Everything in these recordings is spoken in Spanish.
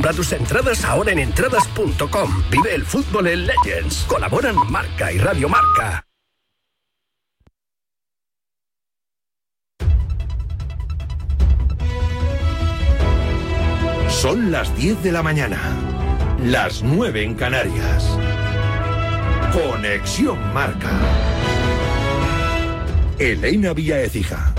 Compra tus entradas ahora en entradas.com. Vive el fútbol en Legends. Colaboran Marca y Radio Marca. Son las 10 de la mañana. Las 9 en Canarias. Conexión Marca. Elena Vía Ecija.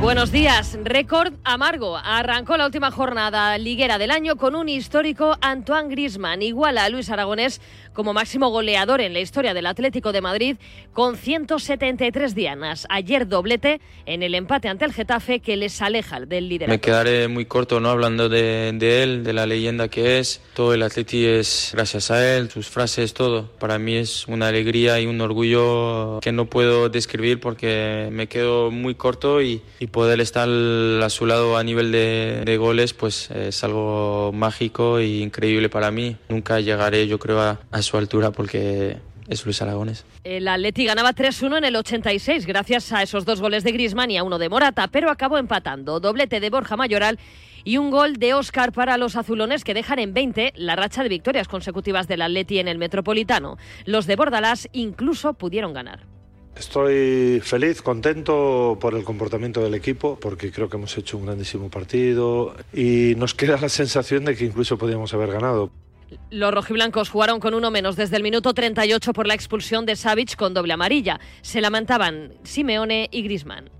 Buenos días. Récord amargo. Arrancó la última jornada liguera del año con un histórico Antoine Grisman. Iguala a Luis Aragonés como máximo goleador en la historia del Atlético de Madrid con 173 dianas. Ayer doblete en el empate ante el Getafe que les aleja del líder. Me quedaré muy corto no hablando de, de, él, de la leyenda que es. Todo el Atleti es gracias a él, sus frases, todo. Para mí es una alegría y un orgullo que no puedo describir porque me quedo muy corto y, y poder estar a su lado a nivel de, de goles pues es algo mágico e increíble para mí. Nunca llegaré yo creo a, a su altura porque es Luis Aragones. El Atleti ganaba 3-1 en el 86 gracias a esos dos goles de Griezmann y a uno de Morata, pero acabó empatando. Doblete de Borja Mayoral y un gol de Óscar para los azulones que dejan en 20 la racha de victorias consecutivas del Atleti en el Metropolitano. Los de Bordalás incluso pudieron ganar. Estoy feliz, contento por el comportamiento del equipo, porque creo que hemos hecho un grandísimo partido y nos queda la sensación de que incluso podíamos haber ganado. Los rojiblancos jugaron con uno menos desde el minuto 38 por la expulsión de Savic con doble amarilla. Se lamentaban Simeone y Grisman.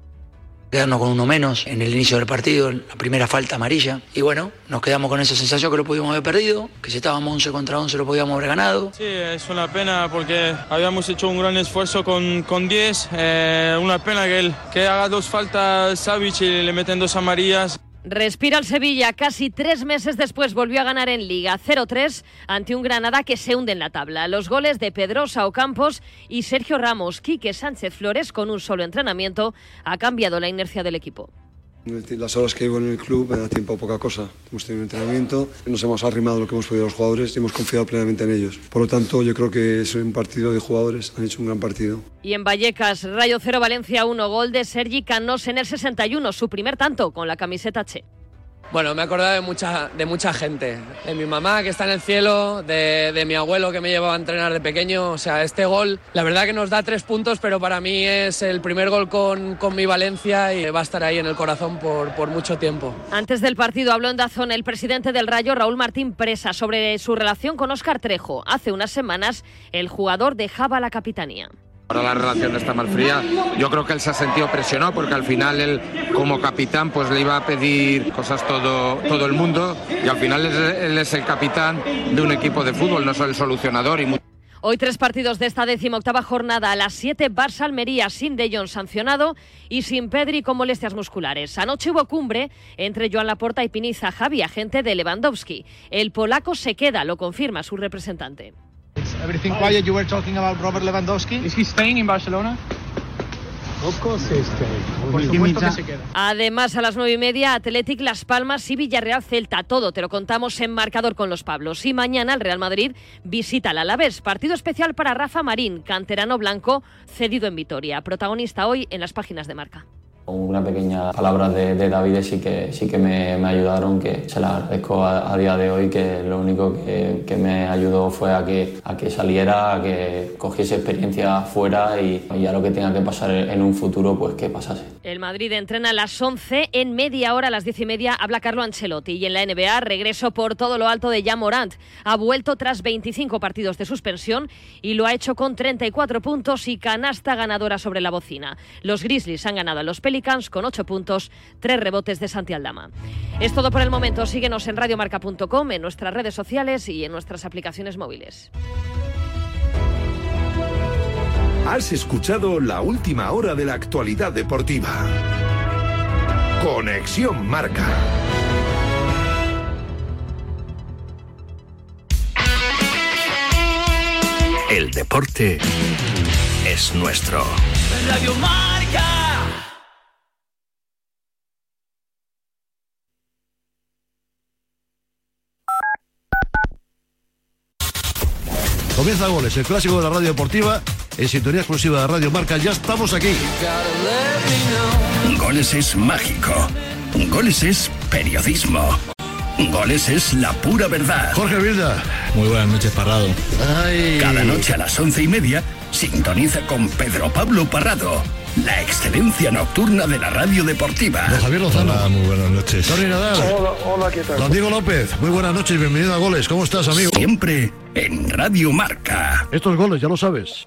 Quedarnos con uno menos en el inicio del partido, la primera falta amarilla. Y bueno, nos quedamos con esa sensación que lo pudimos haber perdido, que si estábamos 11 contra 11 lo podíamos haber ganado. Sí, es una pena porque habíamos hecho un gran esfuerzo con, con 10. Eh, una pena que, él, que haga dos faltas Savic y le meten dos amarillas. Respira el Sevilla. Casi tres meses después volvió a ganar en Liga 0-3 ante un Granada que se hunde en la tabla. Los goles de Pedrosa Ocampos y Sergio Ramos. Quique Sánchez Flores, con un solo entrenamiento, ha cambiado la inercia del equipo. Las horas que llevo en el club me da tiempo a poca cosa. Hemos tenido un entrenamiento, nos hemos arrimado lo que hemos podido los jugadores y hemos confiado plenamente en ellos. Por lo tanto, yo creo que es un partido de jugadores, han hecho un gran partido. Y en Vallecas, Rayo 0 Valencia 1, gol de Sergi Canos en el 61, su primer tanto con la camiseta Che. Bueno, me he acordado de mucha, de mucha gente, de mi mamá que está en el cielo, de, de, mi abuelo que me llevaba a entrenar de pequeño. O sea, este gol, la verdad que nos da tres puntos, pero para mí es el primer gol con, con mi Valencia y va a estar ahí en el corazón por, por mucho tiempo. Antes del partido habló en Dazón el presidente del Rayo, Raúl Martín Presa, sobre su relación con Óscar Trejo. Hace unas semanas el jugador dejaba la capitanía. Ahora la relación está más fría. Yo creo que él se ha sentido presionado porque al final él como capitán pues le iba a pedir cosas todo, todo el mundo y al final él es el capitán de un equipo de fútbol, no es el solucionador. Y Hoy tres partidos de esta decimoctava jornada. A las 7 Barça Almería sin De Jong sancionado y sin Pedri con molestias musculares. Anoche hubo cumbre entre Joan Laporta y Piniza Javi, agente de Lewandowski. El polaco se queda, lo confirma su representante. Everything quiet. You were talking about Robert Lewandowski. Is he staying in Barcelona? Of course he's staying. Por supuesto que se queda. Además, a las nueve y media, Athletic Las Palmas y Villarreal Celta. Todo te lo contamos en marcador con los Pablos. Y mañana el Real Madrid visita al Alavés. Partido especial para Rafa Marín, canterano blanco, cedido en Vitoria. Protagonista hoy en las páginas de marca. Una pequeña palabra de, de David sí que, sí que me, ayudaron, que se la agradezco a, día de hoy, que lo único que, que, me ayudó fue a que, a que saliera, a que cogiese experiencia fuera y, y a lo que tenga que pasar en un futuro, pues que pasase. El Madrid entrena a las 11, en media hora, a las 10 y media, habla Carlo Ancelotti. Y en la NBA, regreso por todo lo alto de Jan Morant. Ha vuelto tras 25 partidos de suspensión y lo ha hecho con 34 puntos y canasta ganadora sobre la bocina. Los Grizzlies han ganado a los Pelicans con 8 puntos, 3 rebotes de Santi Aldama. Es todo por el momento. Síguenos en radiomarca.com, en nuestras redes sociales y en nuestras aplicaciones móviles. Has escuchado la última hora de la actualidad deportiva. Conexión Marca. El deporte es nuestro. Radio Marca. Comienza goles, el clásico de la radio deportiva en sintonía exclusiva de Radio Marca. Ya estamos aquí. Goles es mágico. Goles es periodismo. Goles es la pura verdad. Jorge Vilda. Muy buenas noches, Parrado. Cada noche a las once y media sintoniza con Pedro Pablo Parrado. La excelencia nocturna de la radio deportiva. Don Javier Lozano. Hola, muy buenas noches. Tony Nadal. Hola, hola, ¿qué tal? Don Diego López. Muy buenas noches, bienvenido a Goles. ¿Cómo estás, amigo? Siempre en Radio Marca. Estos goles, ya lo sabes.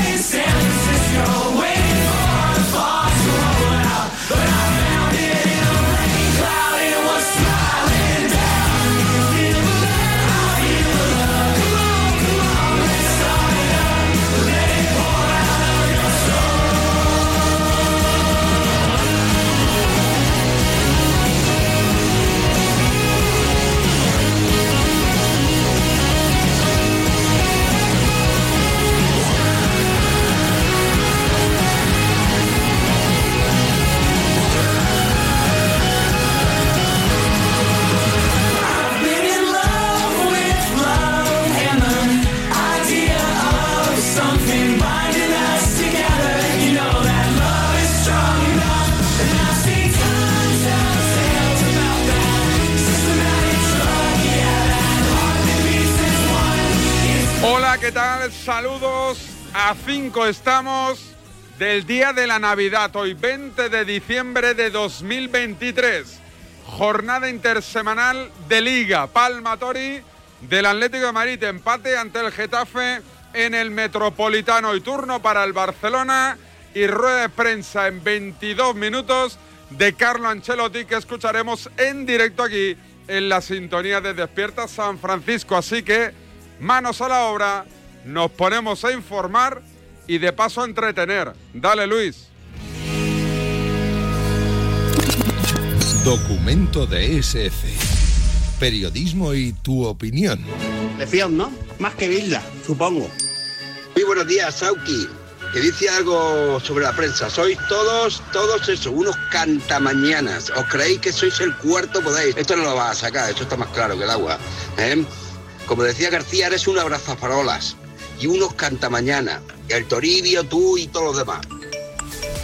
5 estamos del día de la Navidad, hoy 20 de diciembre de 2023. Jornada intersemanal de Liga. Palma Tori del Atlético de Madrid. Empate ante el Getafe en el Metropolitano. Y turno para el Barcelona. Y rueda de prensa en 22 minutos de Carlo Ancelotti que escucharemos en directo aquí en la sintonía de Despierta San Francisco. Así que manos a la obra, nos ponemos a informar y de paso a entretener. Dale Luis. Documento de SF. Periodismo y tu opinión. Lección, ¿no? Más que Bilda, supongo. Muy buenos días, Sauki. Que dice algo sobre la prensa. Sois todos, todos eso, unos cantamañanas. ¿Os creéis que sois el cuarto? Podéis. Esto no lo vas a sacar, esto está más claro que el agua. ¿eh? Como decía García, eres un abrazafarolas y unos cantamañana. El Toribio, tú y todos los demás.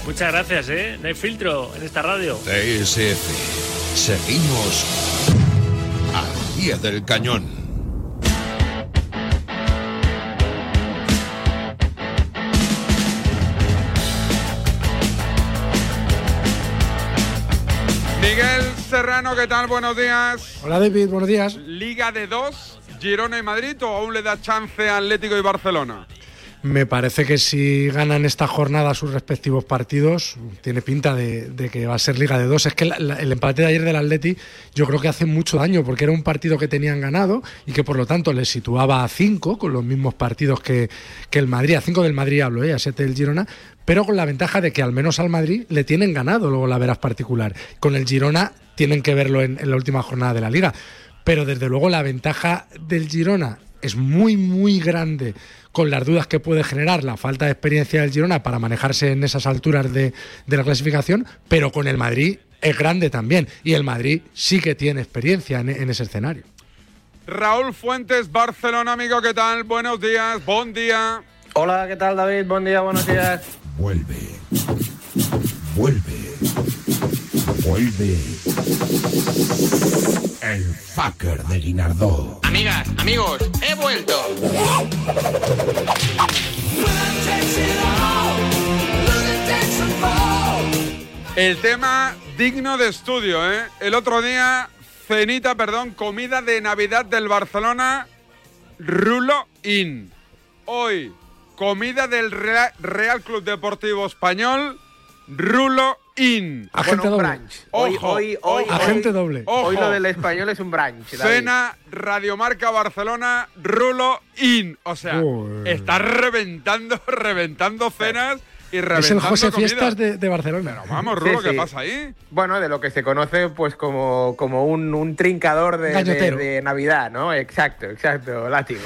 Muchas gracias, ¿eh? No hay filtro en esta radio. TSF. Seguimos al pie del cañón. Miguel Serrano, ¿qué tal? Buenos días. Hola David, buenos días. Liga de dos, Girona y Madrid o aún le da chance a Atlético y Barcelona? Me parece que si ganan esta jornada sus respectivos partidos, tiene pinta de, que va a ser Liga de Dos. Es que el empate de ayer del Atleti yo creo que hace mucho daño, porque era un partido que tenían ganado y que por lo tanto les situaba a cinco, con los mismos partidos que, el Madrid, a cinco del Madrid hablo, ¿eh? a siete del Girona, pero con la ventaja de que al menos al Madrid le tienen ganado luego la veras particular. Con el Girona tienen que verlo en la última jornada de la liga. Pero desde luego la ventaja del Girona es muy, muy grande con las dudas que puede generar la falta de experiencia del Girona para manejarse en esas alturas de, de la clasificación, pero con el Madrid es grande también. Y el Madrid sí que tiene experiencia en, en ese escenario. Raúl Fuentes, Barcelona, amigo, ¿qué tal? Buenos días, buen día. Hola, ¿qué tal David? Buen día, buenos días. Vuelve. Vuelve. Vuelve. El fucker de Guinardó. Amigas, amigos, he vuelto. El tema digno de estudio, ¿eh? El otro día, cenita, perdón, comida de Navidad del Barcelona, Rulo In. Hoy, comida del Rea- Real Club Deportivo Español, Rulo In. Agente Bueno, un doble. Hoy, Ojo, hoy, hoy, ojo. Agente doble. Ojo. hoy lo del español es un brunch. David. Cena Radiomarca Barcelona, Rulo In. O sea, está reventando, reventando cenas y reventando Es el José comida. Fiestas de, de Barcelona. Vamos, Rulo, Sí, ¿qué pasa ahí? Bueno, de lo que se conoce pues como, como un, un trincador de, de, Gañotero. de Navidad, ¿no? Exacto, exacto, látigo.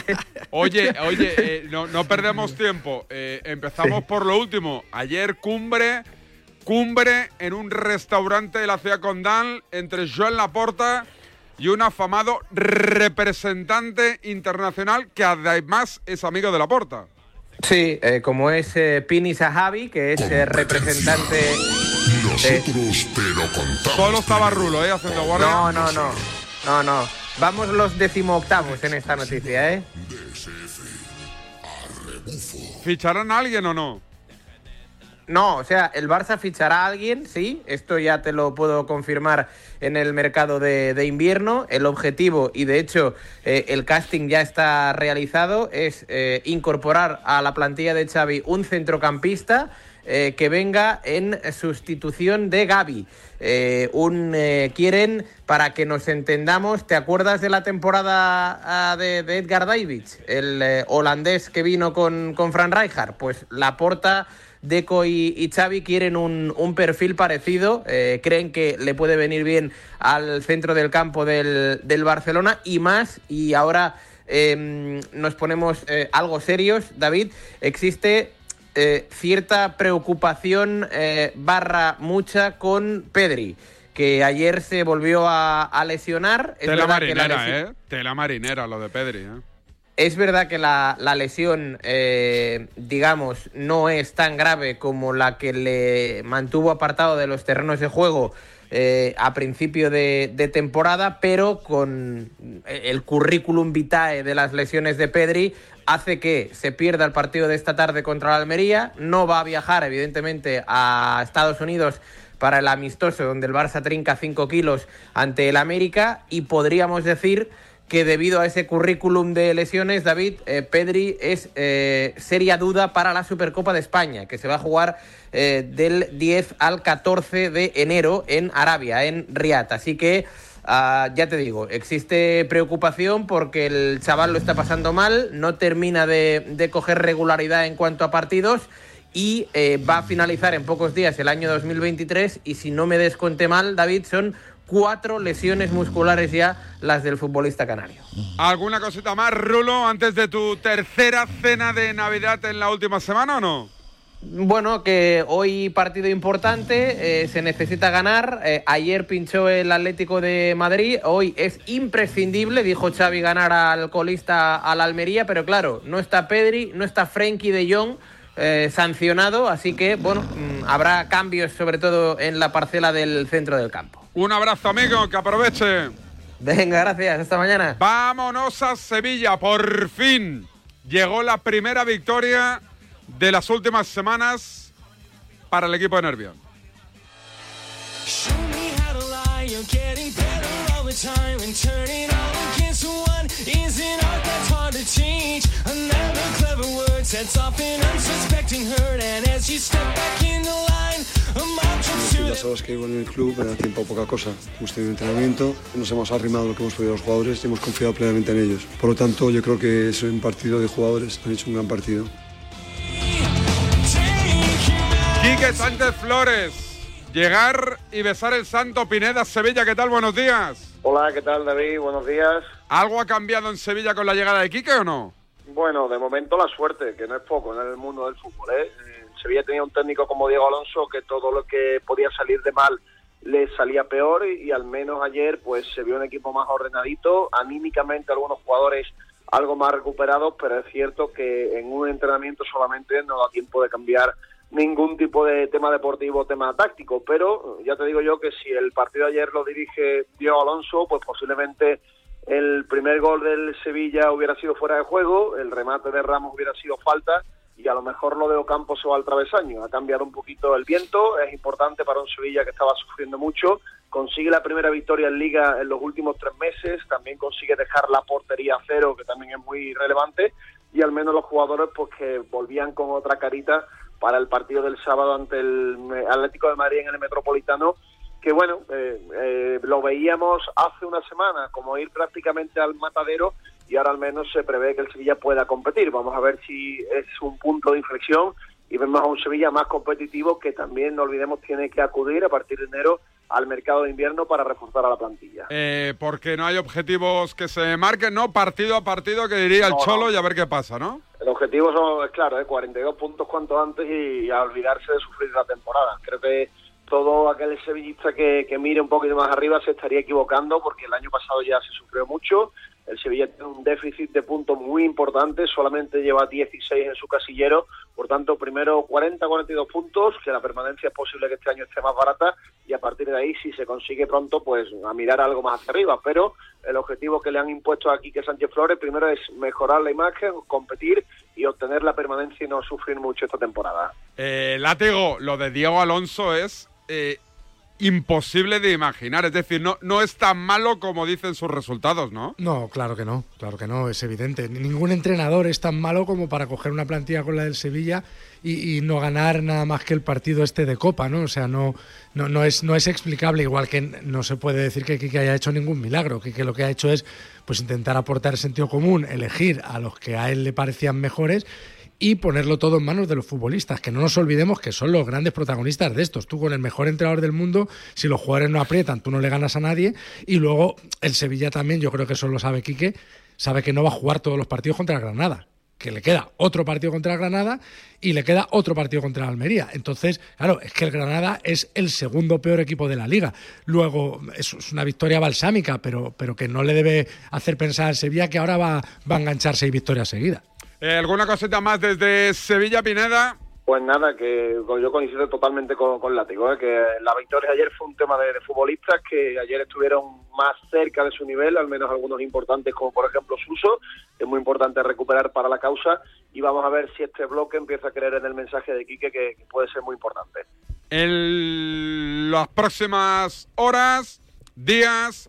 Oye, oye, eh, no, no perdemos tiempo. Eh, empezamos por lo último. Ayer cumbre, cumbre en un restaurante de la ciudad condal entre Joan Laporta y un afamado representante internacional que además es amigo de Laporta. Sí, eh, como es eh, Pini Sahabi, que es eh, representante... de- pero contamos. Solo estaba Rulo, ¿eh? Haciendo guardia. No, no, no. No, no. Vamos los decimoctavos en esta noticia, ¿eh? ¿Ficharán a alguien o no? No, o sea, el Barça fichará a alguien, sí, esto ya te lo puedo confirmar en el mercado de, invierno. El objetivo, y de hecho eh, el casting ya está realizado, es eh, incorporar a la plantilla de Xavi un centrocampista eh, que venga en sustitución de Gaby. Un quieren, para que nos entendamos, ¿te acuerdas de la temporada ah, de, de Edgar Davids, el holandés que vino con, con Fran Rijkaard? Pues la porta Deco y, y Xavi quieren un, un perfil parecido, eh, creen que le puede venir bien al centro del campo del, del Barcelona y más, y ahora eh, nos ponemos eh, algo serios, David, existe eh, cierta preocupación barra mucha con Pedri, que ayer se volvió a, a lesionar. Es Tela que la marinera, lesi- ¿eh? Tela marinera lo de Pedri, ¿eh? Es verdad que la, la lesión, eh, digamos, no es tan grave como la que le mantuvo apartado de los terrenos de juego eh, a principio de, temporada, pero con el currículum vitae de las lesiones de Pedri hace que se pierda el partido de esta tarde contra la Almería, no va a viajar evidentemente a Estados Unidos para el amistoso donde el Barça trinca 5 kilos ante el América y podríamos decir que debido a ese currículum de lesiones, David, eh, Pedri es eh, seria duda para la Supercopa de España, que se va a jugar eh, del 10 al 14 de enero en Arabia, en Riad. Así que, ah, ya te digo, existe preocupación porque el chaval lo está pasando mal, no termina de, coger regularidad en cuanto a partidos y va a finalizar en pocos días el año 2023 y si no me desconté mal, David, son cuatro lesiones musculares ya las del futbolista canario. ¿Alguna cosita más, Rulo, antes de tu tercera cena de Navidad en la última semana o no? Bueno, que hoy partido importante, eh, se necesita ganar. Eh, ayer pinchó el Atlético de Madrid, hoy es imprescindible, dijo Xavi, ganar al colista al Almería, pero claro, no está Pedri, no está Frenkie de Jong. eh, sancionado, así que bueno, mm, habrá cambios sobre todo en la parcela del centro del campo. Un abrazo, amigo, que aproveche. Venga, gracias, hasta mañana. Vámonos a Sevilla, por fin. Llegó la primera victoria de las últimas semanas para el equipo de Nervión. Ya sabes que en el club me da tiempo a poca cosa. Hemos tenido entrenamiento, nos hemos arrimado lo que hemos podido a los jugadores y hemos confiado plenamente en ellos. Por lo tanto, yo creo que es un partido de jugadores, han hecho un gran partido. Quique Sánchez Flores, llegar y besar el Santo Pineda Sevilla, ¿qué tal? Buenos días. Hola, ¿qué tal David? Buenos días. ¿Algo ha cambiado en Sevilla con la llegada de Quique o no? Bueno, de momento la suerte, que no es poco en el mundo del fútbol. ¿eh? Sevilla tenía un técnico como Diego Alonso que todo lo que podía salir de mal le salía peor y, al menos ayer pues se vio un equipo más ordenadito, anímicamente algunos jugadores algo más recuperados, pero es cierto que en un entrenamiento solamente no da tiempo de cambiar ningún tipo de tema deportivo tema táctico, pero ya te digo yo que si el partido de ayer lo dirige Diego Alonso, pues posiblemente el primer gol del Sevilla hubiera sido fuera de juego, el remate de Ramos hubiera sido falta y a lo mejor lo de Ocampo se va al travesaño. Ha cambiado un poquito el viento, es importante para un Sevilla que estaba sufriendo mucho. Consigue la primera victoria en Liga en los últimos tres meses, también consigue dejar la portería a cero, que también es muy relevante, y al menos los jugadores pues que volvían con otra carita para el partido del sábado ante el Atlético de Madrid en el Metropolitano, que bueno, eh, eh, lo veíamos hace una semana como ir prácticamente al matadero y ahora al menos se prevé que el Sevilla pueda competir. Vamos a ver si es un punto de inflexión y vemos a un Sevilla más competitivo que también, no olvidemos, tiene que acudir a partir de enero al mercado de invierno para reforzar a la plantilla. Eh, porque no hay objetivos que se marquen, ¿no? Partido a partido que diría el No, no. Cholo y a ver qué pasa, ¿no? El objetivo son, es claro, ¿eh? 42 puntos cuanto antes y, y a olvidarse de sufrir la temporada. Creo que todo aquel sevillista que, que mire un poquito más arriba se estaría equivocando porque el año pasado ya se sufrió mucho. El Sevilla tiene un déficit de puntos muy importante, solamente lleva 16 en su casillero. Por tanto, primero 40-42 puntos, que la permanencia es posible que este año esté más barata y a partir de ahí, si se consigue pronto, pues a mirar algo más hacia arriba. Pero el objetivo que le han impuesto aquí que Sánchez Flores primero es mejorar la imagen, competir y obtener la permanencia y no sufrir mucho esta temporada. Eh, látigo, lo de Diego Alonso es eh, imposible de imaginar. Es decir, no, no es tan malo como dicen sus resultados, ¿no? No, claro que no, claro que no, es evidente. Ningún entrenador es tan malo como para coger una plantilla con la del Sevilla y, no ganar nada más que el partido este de Copa, ¿no? O sea, no, no, no, es, no es explicable, igual que no se puede decir que Quique haya hecho ningún milagro, que, que lo que ha hecho es pues intentar aportar sentido común, elegir a los que a él le parecían mejores y ponerlo todo en manos de los futbolistas, que no nos olvidemos que son los grandes protagonistas de estos. Tú con el mejor entrenador del mundo, si los jugadores no aprietan, tú no le ganas a nadie. Y luego el Sevilla también, yo creo que eso lo sabe Quique, sabe que no va a jugar todos los partidos contra Granada, que le queda otro partido contra Granada y le queda otro partido contra Almería. Entonces, claro, es que el Granada es el segundo peor equipo de la liga. Luego, es, es una victoria balsámica, pero, pero que no le debe hacer pensar al Sevilla que ahora va, va a enganchar seis victorias seguidas. Eh, ¿Alguna cosita más desde Sevilla, Pineda? Pues nada, que yo coincido totalmente con, con Látigo, ¿eh? que la victoria ayer fue un tema de, de futbolistas que ayer estuvieron más cerca de su nivel, al menos algunos importantes como por ejemplo Suso, es muy importante recuperar para la causa y vamos a ver si este bloque empieza a creer en el mensaje de Quique que, que puede ser muy importante. En las próximas horas, días,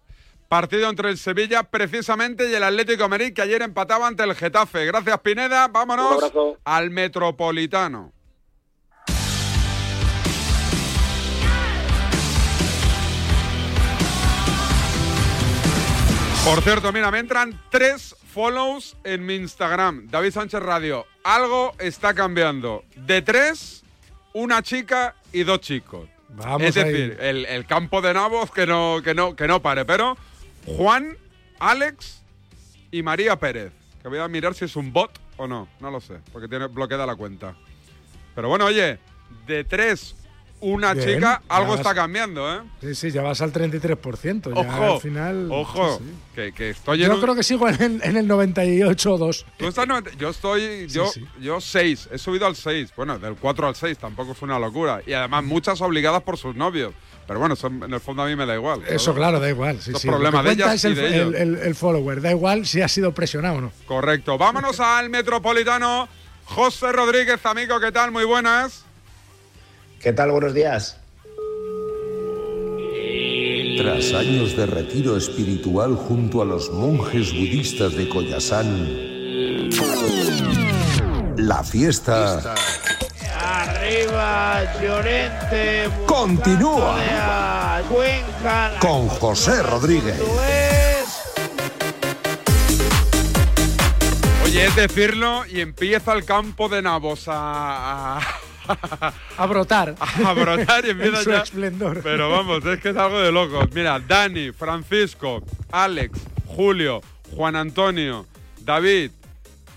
partido entre el Sevilla precisamente y el Atlético de Madrid que ayer empataba ante el Getafe. Gracias Pineda, vámonos al Metropolitano. Por cierto, mira, me entran tres follows en mi Instagram, David Sánchez Radio. Algo está cambiando. De tres, una chica y dos chicos. Vamos es decir, el, el campo de nabos que no, que no, que no pare. Pero Juan, Alex y María Pérez. Que voy a mirar si es un bot o no. No lo sé, porque tiene bloqueada la cuenta. Pero bueno, oye, de tres, una Bien, chica, algo vas- está cambiando, ¿eh? Sí, sí, ya vas al 33%. Ya Ojo, al final. ojo, sí, sí. Que, que estoy en Yo un- creo que sigo en, el- en el 98 o 2. Tú estás 90 yo estoy, yo, sí. yo 6, he subido al 6, bueno, del 4 al 6, tampoco fue una locura. Y además muchas obligadas por sus novios. Pero bueno, eso en el fondo a mí me da igual. ¿sabes? Eso, claro, da igual. Sí, es sí. problema Lo que de ellas es y el, de ellos. el- el- el follower. Da igual si ha sido presionado o no. Correcto. Vámonos al Metropolitano. José Rodríguez, amigo, ¿qué tal? Muy buenas. ¿Qué tal? Buenos días. Tras años de retiro espiritual junto a los monjes budistas de Koyasan, la fiesta Arriba, Llorente. continúa a Cuenca. con José Rodríguez. Oye, es decirlo y empieza el campo de Navos a... a... A brotar. A brotar y empieza En su ya. esplendor. Pero vamos, es que es algo de locos. Mira, Dani, Francisco, Alex, Julio, Juan Antonio, David.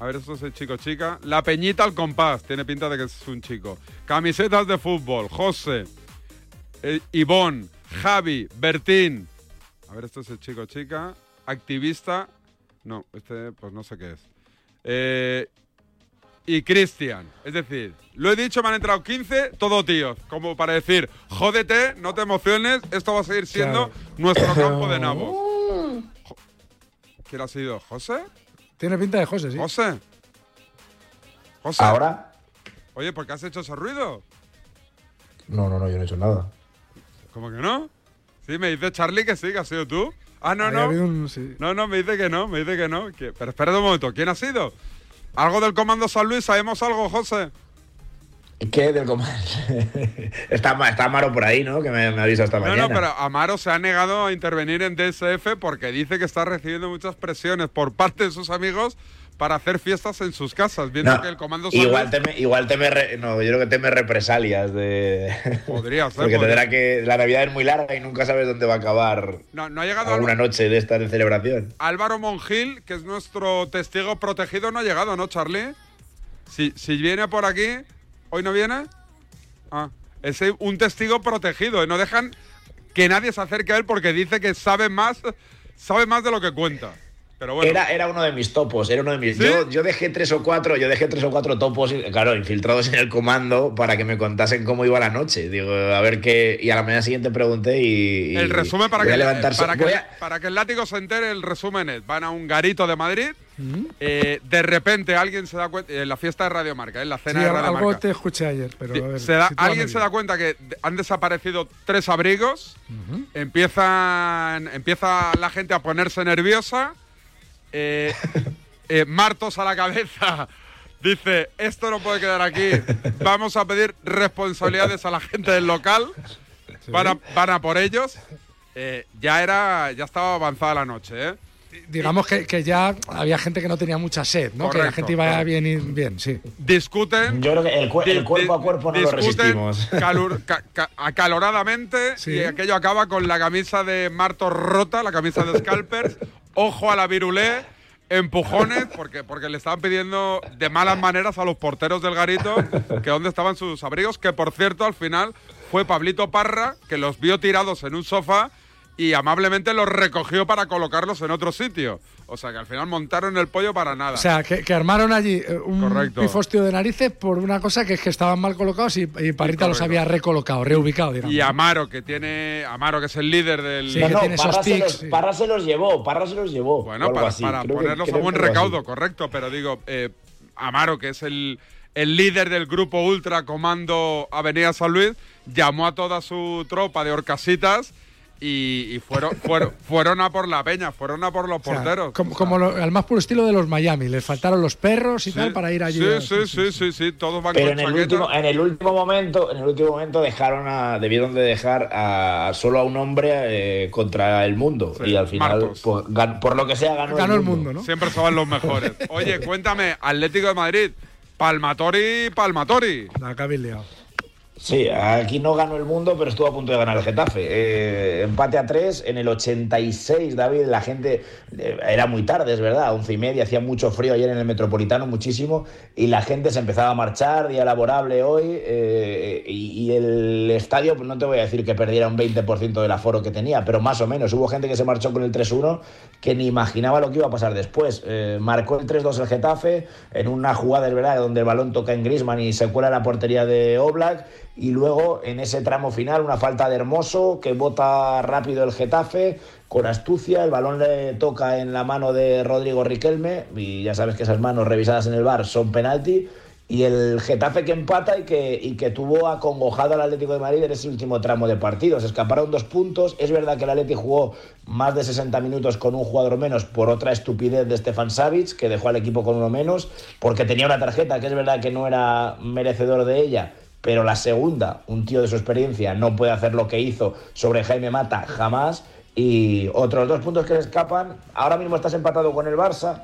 A ver, esto es el chico chica. La Peñita al compás. Tiene pinta de que es un chico. Camisetas de fútbol. José, eh, Ivón, Javi, Bertín. A ver, esto es el chico chica. Activista. No, este pues no sé qué es. Eh, y Cristian. Es decir, lo he dicho, me han entrado 15, todo tíos. Como para decir, jódete, no te emociones, esto va a seguir siendo Claro. nuestro campo de nabos. Jo- ¿Quién ha sido? ¿José? Tiene pinta de José, sí. ¿José? ¿José? ¿Ahora? Oye, ¿por qué has hecho ese ruido? No, no, no, yo no he hecho nada. ¿Cómo que no? Sí, me dice Charlie que sí, que has sido tú. Ah, no, no. habido un- sí. No, no, me dice que no, me dice que no. Que- Pero espera un momento, ¿quién ha sido? ¿Algo del Comando San Luis? ¿Sabemos algo, José? ¿Qué del comando? está, está Amaro por ahí, ¿no? Que me, me avisa esta No, mañana. no, pero Amaro se ha negado a intervenir en DSF porque dice que está recibiendo muchas presiones por parte de sus amigos para hacer fiestas en sus casas, viendo No, que el Comando igual teme, igual teme re- no, yo creo que teme represalias de podría ser. porque podría- tendrá que la Navidad es muy larga y nunca sabes dónde va a acabar No, no ha llegado alguna noche de esta de celebración. Álvaro Mongil, que es nuestro testigo protegido, no ha llegado, ¿no, Charlie? Si, si viene por aquí, ¿hoy no viene? Ah, es un testigo protegido. y No dejan que nadie se acerque a él porque dice que sabe más, sabe más de lo que cuenta. Pero bueno. Era, era uno de mis topos, era uno de mis. ¿Sí? Yo, yo dejé tres o cuatro, yo dejé tres o cuatro topos, claro, infiltrados en el comando para que me contasen cómo iba la noche. Digo, a ver qué. Y a la mañana siguiente pregunté y. y El resumen para que, para, que, voy a- para que el látigo se entere, el resumen es, van a un garito de Madrid, eh, de repente alguien se da cuenta, en la fiesta de Radio Marca, en la Sí, cena de Radio algo Marca, te escuché ayer, pero a ver, se da- alguien se da cuenta que han desaparecido tres abrigos, empiezan, empieza la gente a ponerse nerviosa, eh, eh, Martos a la cabeza dice, esto no puede quedar aquí, vamos a pedir responsabilidades a la gente del local, van, a, van a por ellos. Eh, ya era, ya estaba avanzada la noche, ¿eh? Digamos que, que ya había gente que no tenía mucha sed, ¿no? que la gente iba correcto. bien, y bien, sí. Discuten. Yo creo que el, cu- el Di- cuerpo a cuerpo no lo discuten resistimos. calur- ca- ca- acaloradamente Sí. y aquello acaba con la camisa de Marto rota, la camisa de Scalpers, ojo a la virulé, empujones, porque, porque le estaban pidiendo de malas maneras a los porteros del garito que dónde estaban sus abrigos, que por cierto al final fue Pablito Parra, que los vio tirados en un sofá y amablemente los recogió para colocarlos en otro sitio. O sea que al final montaron el pollo para nada. O sea, que, que armaron allí eh, un Correcto. pifostio de narices por una cosa que es que estaban mal colocados y, y Parrita los había recolocado, reubicado, digamos. y Amaro, que tiene. Amaro, que es el líder del. Sí, No, que no, tiene esos Parra, se tics, los, sí. Parra se los llevó, Parra se los llevó. Bueno, para, así. para Creo que- ponerlos a buen así. recaudo, correcto. Pero digo, eh, Amaro, que es el, el líder del grupo Ultra Comando Avenida San Luis, llamó a toda su tropa de orcasitas y, y fueron, fueron, fueron a por la peña, fueron a por los O sea, porteros. como como lo- al más puro estilo de los Miami. Les faltaron los perros y Sí, tal para ir allí. Sí, a- sí, sí, sí, sí, todos van Pero con en el, último, en el último momento, en el último momento dejaron a, debieron de dejar a solo a un hombre eh, contra el mundo Sí, y al final, pues, gan- por lo que sea, ganó, Ganó el mundo, ¿no? Siempre se van los mejores. Oye, cuéntame, Atlético de Madrid, Palmatori, Palmatori. La acabéis liado. Sí, aquí no ganó el mundo, pero estuvo a punto de ganar el Getafe. Eh, empate a tres en el 86, David. La gente eh, era muy tarde, es verdad, once y media, hacía mucho frío ayer en el Metropolitano, muchísimo, y la gente se empezaba a marchar, día laborable hoy, eh, y, el estadio, pues no te voy a decir que perdiera un 20% del aforo que tenía, pero más o menos. Hubo gente que se marchó con el 3-1 que ni imaginaba lo que iba a pasar después. Eh, marcó el 3-2 el Getafe en una jugada, es verdad, donde el balón toca en Grisman y se cuela la portería de Oblak. Y luego en ese tramo final una falta de Hermoso que bota rápido el Getafe con astucia, el balón le toca en la mano de Rodrigo Riquelme y ya sabes que esas manos revisadas en el bar son penalti y el Getafe que empata y que, y que tuvo acongojado al Atlético de Madrid en ese último tramo de partidos. Se escaparon dos puntos. Es verdad que el Atlético jugó más de 60 minutos con un jugador menos por otra estupidez de Stefan Savic, que dejó al equipo con uno menos, porque tenía una tarjeta que es verdad que no era merecedor de ella, pero la segunda, un tío de su experiencia, no puede hacer lo que hizo sobre Jaime Mata jamás. Y otros dos puntos que le escapan. Ahora mismo estás empatado con el Barça.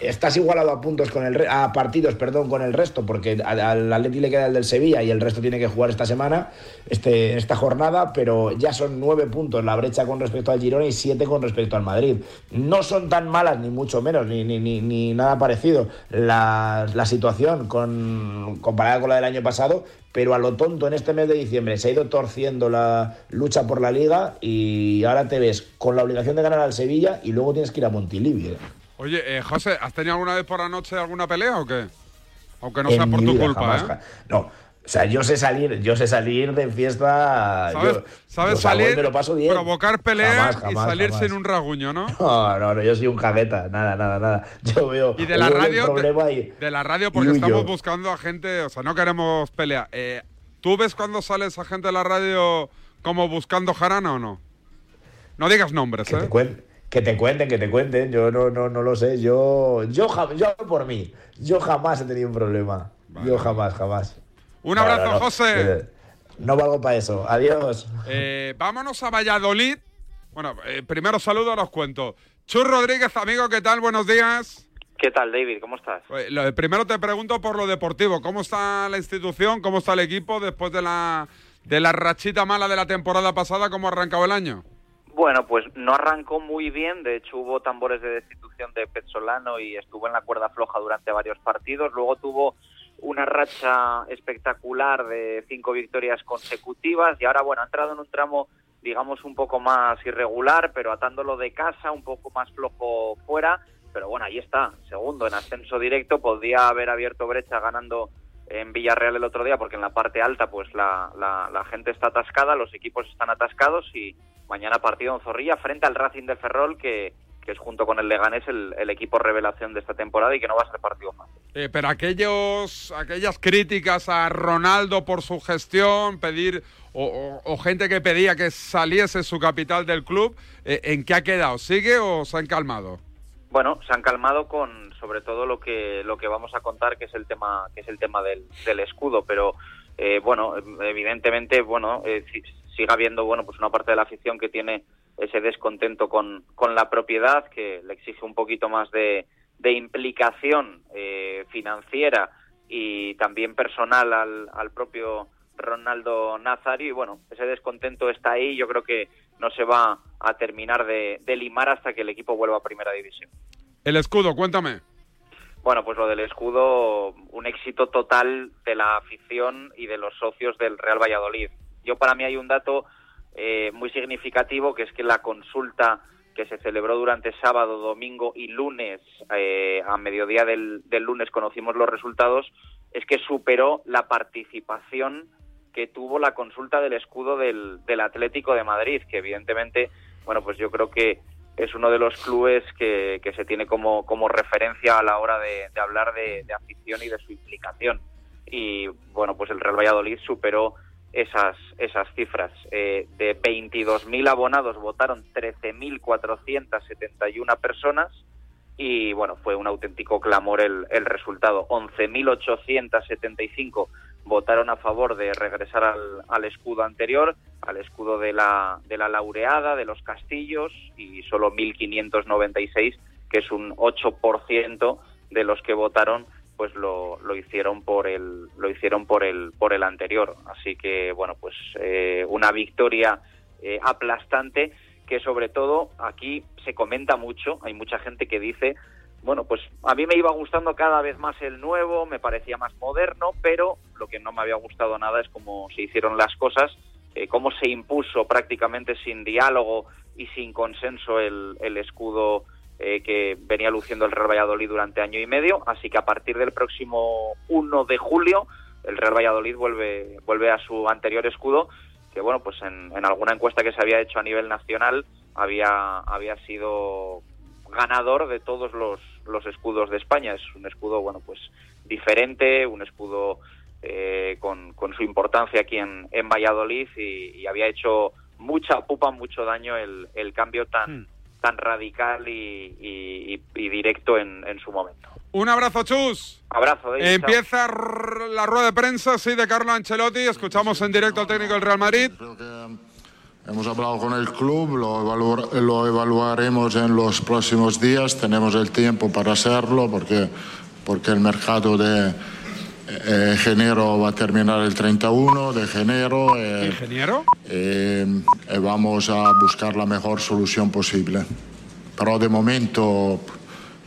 Estás igualado a puntos con el a partidos, perdón, con el resto, porque al, Atleti le queda el del Sevilla y el resto tiene que jugar esta semana, este, esta jornada, pero ya son nueve puntos la brecha con respecto al Girona y siete con respecto al Madrid. No son tan malas, ni mucho menos, ni, ni, ni, nada parecido la, la situación comparada con la del año pasado, pero a lo tonto en este mes de diciembre se ha ido torciendo la lucha por la liga y ahora te ves con la obligación de ganar al Sevilla y luego tienes que ir a Montilivi. Oye, eh, José, ¿has tenido alguna vez por la noche alguna pelea o qué? Aunque no En sea por tu vida, culpa, jamás, ¿eh? No, o sea, yo sé salir, yo sé salir de fiesta. ¿Sabes, yo- salir, me lo paso bien. provocar peleas y salir jamás. sin un rasguño, ¿no? No, no, no, yo soy un cagueta, nada, nada, nada. Yo veo. Y de la radio, de, y- de la radio porque estamos buscando a gente, o sea, no queremos pelea. Eh, ¿Tú ves cuando sale esa gente de la radio como buscando jarana o no? No digas nombres, ¿eh? Que te cuenten, que te cuenten. Yo no, no, no lo sé. Yo, yo, yo por mí. Yo jamás he tenido un problema. Yo jamás, jamás. Un No, abrazo, no, no. José. No valgo para eso. Adiós. Eh, vámonos a Valladolid. Bueno, eh, primero saludo, los cuento. Chus Rodríguez, amigo, ¿qué tal? Buenos días. ¿Qué tal, David? ¿Cómo estás? Eh, lo- primero te pregunto por lo deportivo. ¿Cómo está la institución? ¿Cómo está el equipo después de la, de la rachita mala de la temporada pasada? ¿Cómo ha arrancado el año? Bueno, pues no arrancó muy bien. De hecho, hubo tambores de destitución de Petzolano y estuvo en la cuerda floja durante varios partidos. Luego tuvo una racha espectacular de cinco victorias consecutivas y ahora, bueno, ha entrado en un tramo, digamos, un poco más irregular, pero atándolo de casa, un poco más flojo fuera. Pero bueno, ahí está, segundo en ascenso directo. Podría haber abierto brecha ganando en Villarreal el otro día, porque en la parte alta pues la gente está atascada, los equipos están atascados y mañana partido en Zorrilla frente al Racing de Ferrol, que, que es junto con el Leganés el, el equipo revelación de esta temporada y que no va a ser partido fácil. Eh, pero aquellos, aquellas críticas a Ronaldo por su gestión, pedir o, o- o gente que pedía que saliese su capital del club, eh, ¿en qué ha quedado? ¿Sigue o se han calmado? Bueno, se han calmado con sobre todo lo que lo que vamos a contar que es el tema que es el tema del, del escudo, pero eh, bueno, evidentemente bueno eh, si- sigue habiendo bueno pues una parte de la afición que tiene ese descontento con, con la propiedad que le exige un poquito más de, de implicación eh, financiera y también personal al, al propio Ronaldo Nazario y bueno, ese descontento está ahí, yo creo que no se va a terminar de, de limar hasta que el equipo vuelva a primera división. El escudo, cuéntame. Bueno, pues lo del escudo, un éxito total de la afición y de los socios del Real Valladolid. Yo para mí hay un dato eh, muy significativo que es que la consulta que se celebró durante sábado, domingo y lunes, eh, a mediodía del, lunes conocimos los resultados, es que superó la participación que tuvo la consulta del escudo del, Atlético de Madrid, que evidentemente, bueno, pues yo creo que es uno de los clubes que, se tiene como, referencia a la hora de, hablar de afición y de su implicación. Y bueno, pues el Real Valladolid superó esas, esas cifras. Eh, de 22.000 abonados votaron 13.471 personas y bueno, fue un auténtico clamor el, el resultado. 11.875 votaron a favor de regresar al, al escudo anterior, al escudo de la, de la laureada, de los castillos, y solo 1.596, que es un 8% de los que votaron, pues lo, lo hicieron por el lo hicieron por el por el anterior. Así que bueno, pues eh, una victoria eh, aplastante que sobre todo aquí se comenta mucho. Hay mucha gente que dice bueno, pues a mí me iba gustando cada vez más el nuevo, me parecía más moderno, pero lo que no me había gustado nada es cómo se hicieron las cosas, eh, cómo se impuso prácticamente sin diálogo y sin consenso el, el escudo eh, que venía luciendo el Real Valladolid durante año y medio. Así que a partir del próximo 1 de julio, el Real Valladolid vuelve, vuelve a su anterior escudo, que bueno, pues en, alguna encuesta que se había hecho a nivel nacional había, había sido ganador de todos los, los escudos de España. Es un escudo, bueno, pues diferente, un escudo eh, con, con su importancia aquí en, en Valladolid y, y había hecho mucha pupa, mucho daño el, el cambio tan, tan radical y, y- y- y directo en, en su momento. Un abrazo, Chus. Abrazo, David, chao. Empieza r- la rueda de prensa, sí, de Carlo Ancelotti. Escuchamos en directo al técnico del Real Madrid. Hemos hablado con el club, lo, evaluar- lo evaluaremos en los próximos días, tenemos el tiempo para hacerlo porque, porque el mercado de eh, enero va a terminar el 31 de enero. eh, ¿Ingeniero? eh, eh, vamos a buscar la mejor solución posible. Pero de momento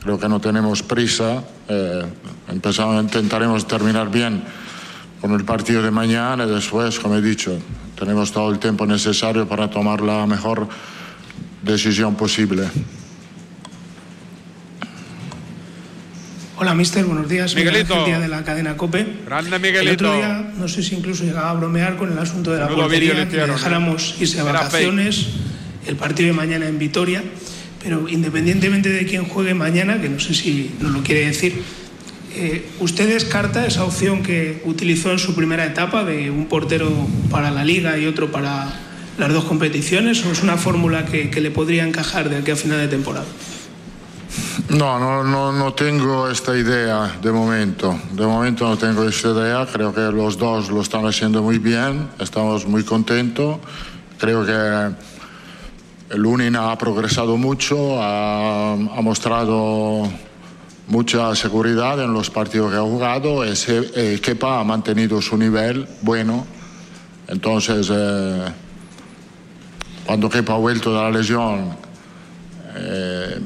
creo que no tenemos prisa. eh, empezamos, intentaremos terminar bien con el partido de mañana y después, como he dicho, tenemos todo el tiempo necesario para tomar la mejor decisión posible. Hola, mister, buenos días. Miguel Miguelito. Ángel Díaz de la cadena COPE. Grande El Miguelito. otro día, no sé si incluso llegaba a bromear con el asunto de la Menudo portería, que hicieron, ¿eh? dejáramos irse a vacaciones, el partido de mañana en Vitoria, pero independientemente de quién juegue mañana, que no sé si nos lo quiere decir, eh, ¿usted descarta esa opción que utilizó en su primera etapa de un portero para la Liga y otro para las dos competiciones, o es una fórmula que, que le podría encajar de aquí a final de temporada? No, no, no, no tengo esta idea de momento. De momento no tengo esta idea. Creo que los dos lo están haciendo muy bien. Estamos muy contentos. Creo que Lunin ha progresado mucho, ha, ha mostrado mucha seguridad en los partidos que ha jugado. y se- eh, Kepa ha mantenido su nivel bueno. Entonces, eh, cuando Kepa ha vuelto de la lesión, eh,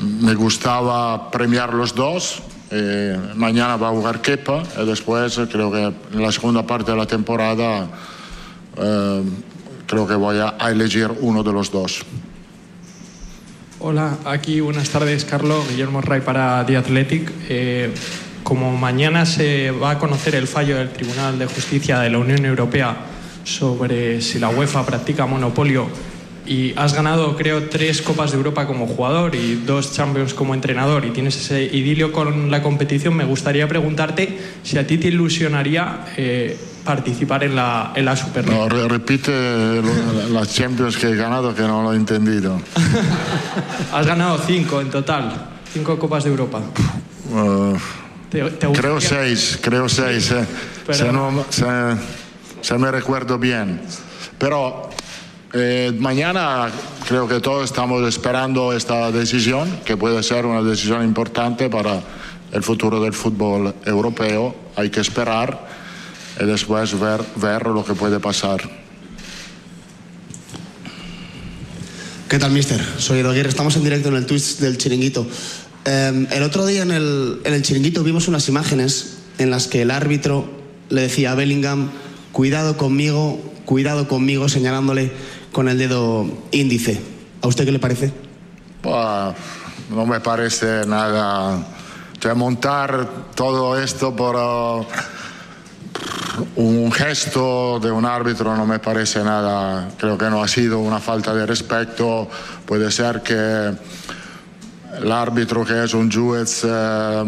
me gustaba premiar los dos. eh, mañana va a jugar Kepa y después eh, creo que en la segunda parte de la temporada eh, creo que voy a elegir uno de los dos. Hola, aquí buenas tardes, Carlos. Guillermo Ray para The Athletic. Eh, como mañana se va a conocer el fallo del Tribunal de Justicia de la Unión Europea sobre si la UEFA practica monopolio y has ganado, creo, tres Copas de Europa como jugador y dos Champions como entrenador y tienes ese idilio con la competición, me gustaría preguntarte si a ti te ilusionaría eh, participar en la, en la Superliga. No, re- repite lo- las Champions que he ganado que no lo he entendido. Has ganado cinco en total, cinco Copas de Europa. Eh, ¿Te- te creo gustaría- seis, creo seis, eh, se, no- se- se me recuerdo bien. Pero eh, mañana creo que todos estamos esperando esta decisión, que puede ser una decisión importante para el futuro del fútbol europeo. Hay que esperar y después ver, ver lo que puede pasar. ¿Qué tal, mister? Soy Edo Aguirre, estamos en directo en el Twitch del Chiringuito. Eh, el otro día en el, en el Chiringuito vimos unas imágenes en las que el árbitro le decía a Bellingham, cuidado conmigo, cuidado conmigo, señalándole con el dedo índice. ¿A usted qué le parece? Bah, no me parece nada. Montar todo esto por uh, un gesto de un árbitro no me parece nada. Creo que no ha sido una falta de respeto. Puede ser que el árbitro, que es un juez, eh,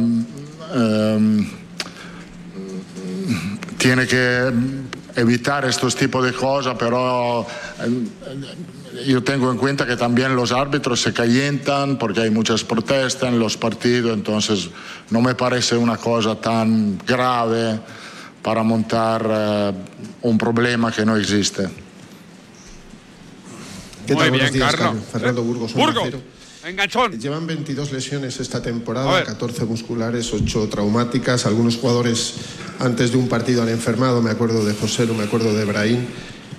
eh, tiene que evitar estos tipos de cosas, pero eh, yo tengo en cuenta que también los árbitros se calientan porque hay muchas protestas en los partidos, entonces no me parece una cosa tan grave para montar eh, un problema que no existe. ¿Qué Muy tal? bien, días, Carlos. Carlos. Fernando Burgos. Onda Burgos. Enganchón. Llevan 22 lesiones esta temporada, ver. 14 musculares, 8 traumáticas. Algunos jugadores antes de un partido han enfermado, me acuerdo de José, me acuerdo de Brahim.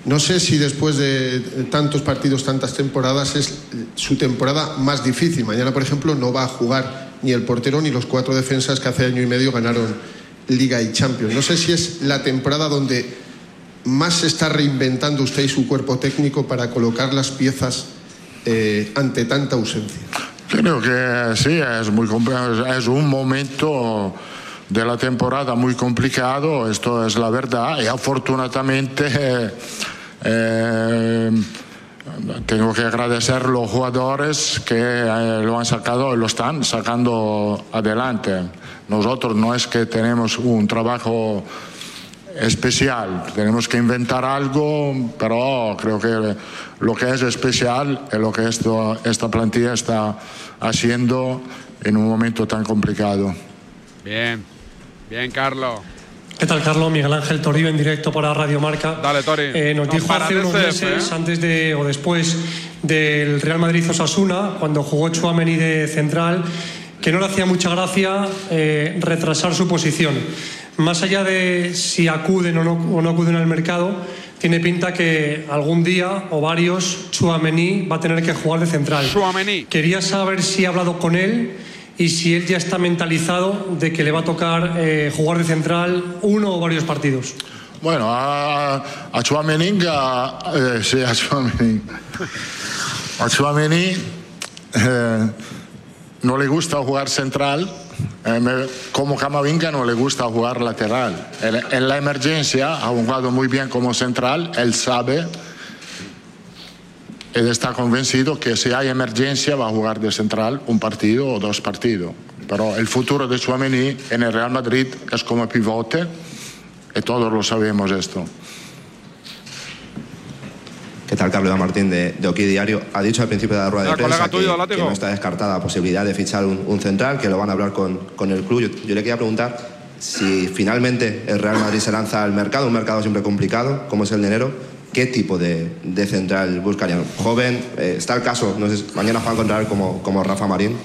No sé si después de tantos partidos, tantas temporadas, es su temporada más difícil. Mañana, por ejemplo, no va a jugar ni el portero ni los cuatro defensas que hace año y medio ganaron Liga y Champions. No sé si es la temporada donde más se está reinventando usted y su cuerpo técnico para colocar las piezas eh, ante tanta ausencia. Creo que sí, es, muy, es un momento de la temporada muy complicado, esto es la verdad, y afortunadamente eh, tengo que agradecer a los jugadores que eh, lo han sacado y lo están sacando adelante. Nosotros no es que tenemos un trabajo especial, tenemos que inventar algo, pero creo que lo que es especial es lo que esto, esta plantilla está haciendo en un momento tan complicado. Bien, bien, Carlos. ¿Qué tal, Carlos? Miguel Ángel Toribio en directo para Radio Marca. Dale, Tori. Eh, nos No dijo hace unos meses, ¿eh? antes de o después del Real Madrid Osasuna, cuando jugó Chuamení de central, que no le hacía mucha gracia eh, retrasar su posición. Más allá de si acuden o no, o no acuden al mercado, tiene pinta que algún día o varios Chuamení va a tener que jugar de central. Tchouaméni. Quería saber si ha hablado con él y si él ya está mentalizado de que le va a tocar eh, jugar de central uno o varios partidos. Bueno, a, a Tchouaméni, a- eh, sí, a eh, no le gusta jugar central, como Camavinga no le gusta jugar lateral. En, la emergencia ha jugado muy bien como central, él sabe, él está convencido que si hay emergencia va a jugar de central un partido o dos partidos. Pero el futuro de Tchouaméni en el Real Madrid es como pivote y todos lo sabemos esto. ¿Qué tal, Carlos Martín de, de Oki Diario? Ha dicho al principio de la rueda de prensa tuyo, que, no está descartada la posibilidad de fichar un, un central, que lo van a hablar con, con el club. Yo, yo le quería preguntar si finalmente el Real Madrid se lanza al mercado, un mercado siempre complicado, como es el de enero, ¿qué tipo de, de central buscarían? ¿Joven? Eh, ¿Está el caso? No sé, mañana van a encontrar como, como Rafa Marín.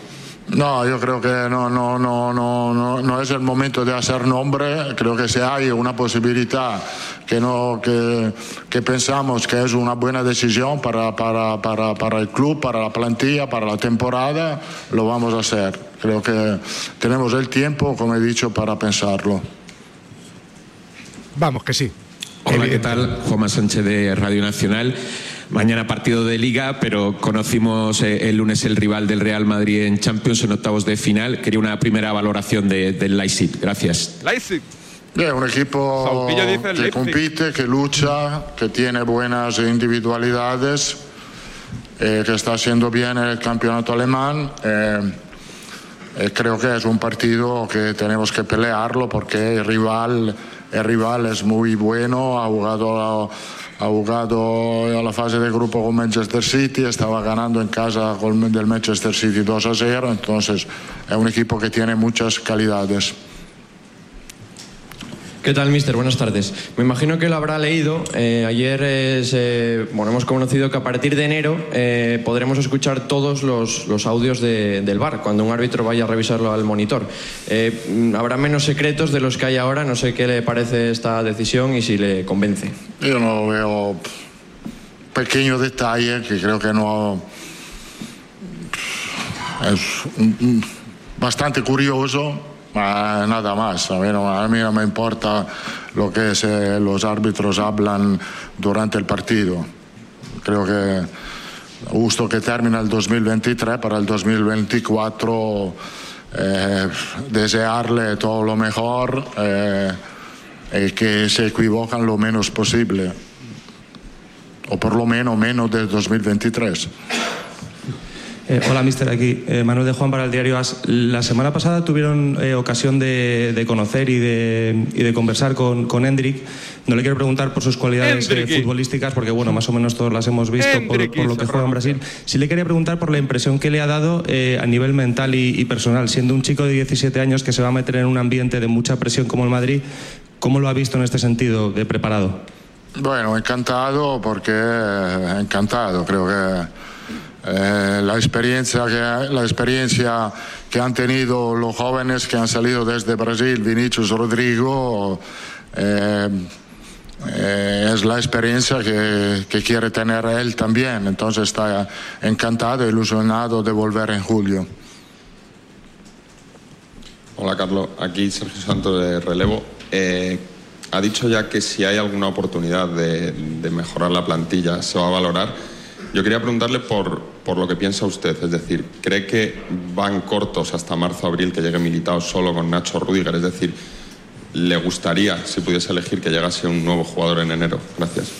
No, yo creo que no, no, no, no, no, no es el momento de hacer nombre. Creo que si hay una posibilidad que, no, que, que pensamos que es una buena decisión para, para, para, para el club, para la plantilla, para la temporada, lo vamos a hacer. Creo que tenemos el tiempo, como he dicho, para pensarlo. Vamos, que sí. Hola, ¿qué tal? Juanma Sánchez de Radio Nacional. Mañana partido de liga, pero conocimos eh, el lunes el rival del Real Madrid en Champions en octavos de final. Quería una primera valoración de- del Leipzig. Gracias. Leipzig. Bien, un equipo que compite, que lucha, que tiene buenas individualidades, eh, que está haciendo bien el campeonato alemán. eh, eh, creo que es un partido que tenemos que pelearlo porque el rival, el rival es muy bueno, ha jugado, ha jugado a la fase de grupo con Manchester City, estaba ganando en casa con del Manchester City 2 a 0, entonces es un equipo que tiene muchas calidades. ¿Qué tal, mister? Buenas tardes. Me imagino que lo habrá leído. Eh, ayer es, eh, bueno, hemos conocido que a partir de enero eh, podremos escuchar todos los, los audios de- del bar cuando un árbitro vaya a revisarlo al monitor. Mm, habrá menos secretos de los que hay ahora. No sé qué le parece esta decisión y si le convence. Yo no veo pequeño detalle que creo que no es bastante curioso, ma nada más. A mí no, me importa lo que los árbitros hablan durante el partido. Creo que justo que termina el 2023 para el 2024 eh, desearle todo lo mejor eh, y que se equivocan lo menos posible o por lo menos menos del 2023. Eh, hola, mister. Aquí eh, Manuel de Juan para el diario AS. La semana pasada tuvieron eh, ocasión de, de conocer y de, y de conversar con, con Hendrik. No le quiero preguntar por sus cualidades eh, futbolísticas, porque bueno, más o menos todos las hemos visto por, por lo que juega en Brasil. Sí le quería preguntar por la impresión que le ha dado eh, a nivel mental y, y personal, siendo un chico de 17 años que se va a meter en un ambiente de mucha presión como el Madrid. ¿Cómo lo ha visto en este sentido de preparado? Bueno, encantado porque eh, encantado, creo que eh, la experiencia que la experiencia que han tenido los jóvenes que han salido desde Brasil, Vinicius Rodrigo, eh, eh, es la experiencia que, que quiere tener él también. Entonces está encantado, ilusionado de volver en julio. Hola Carlos, aquí Sergio Santos de Relevo. Eh, ha dicho ya que si hay alguna oportunidad de, de mejorar la plantilla se va a valorar. Yo quería preguntarle por, por lo que piensa usted, es decir, ¿cree que van cortos hasta marzo-abril que llegue militado solo con Nacho Rudiger? Es decir, ¿le gustaría, si pudiese elegir, que llegase un nuevo jugador en enero? Gracias.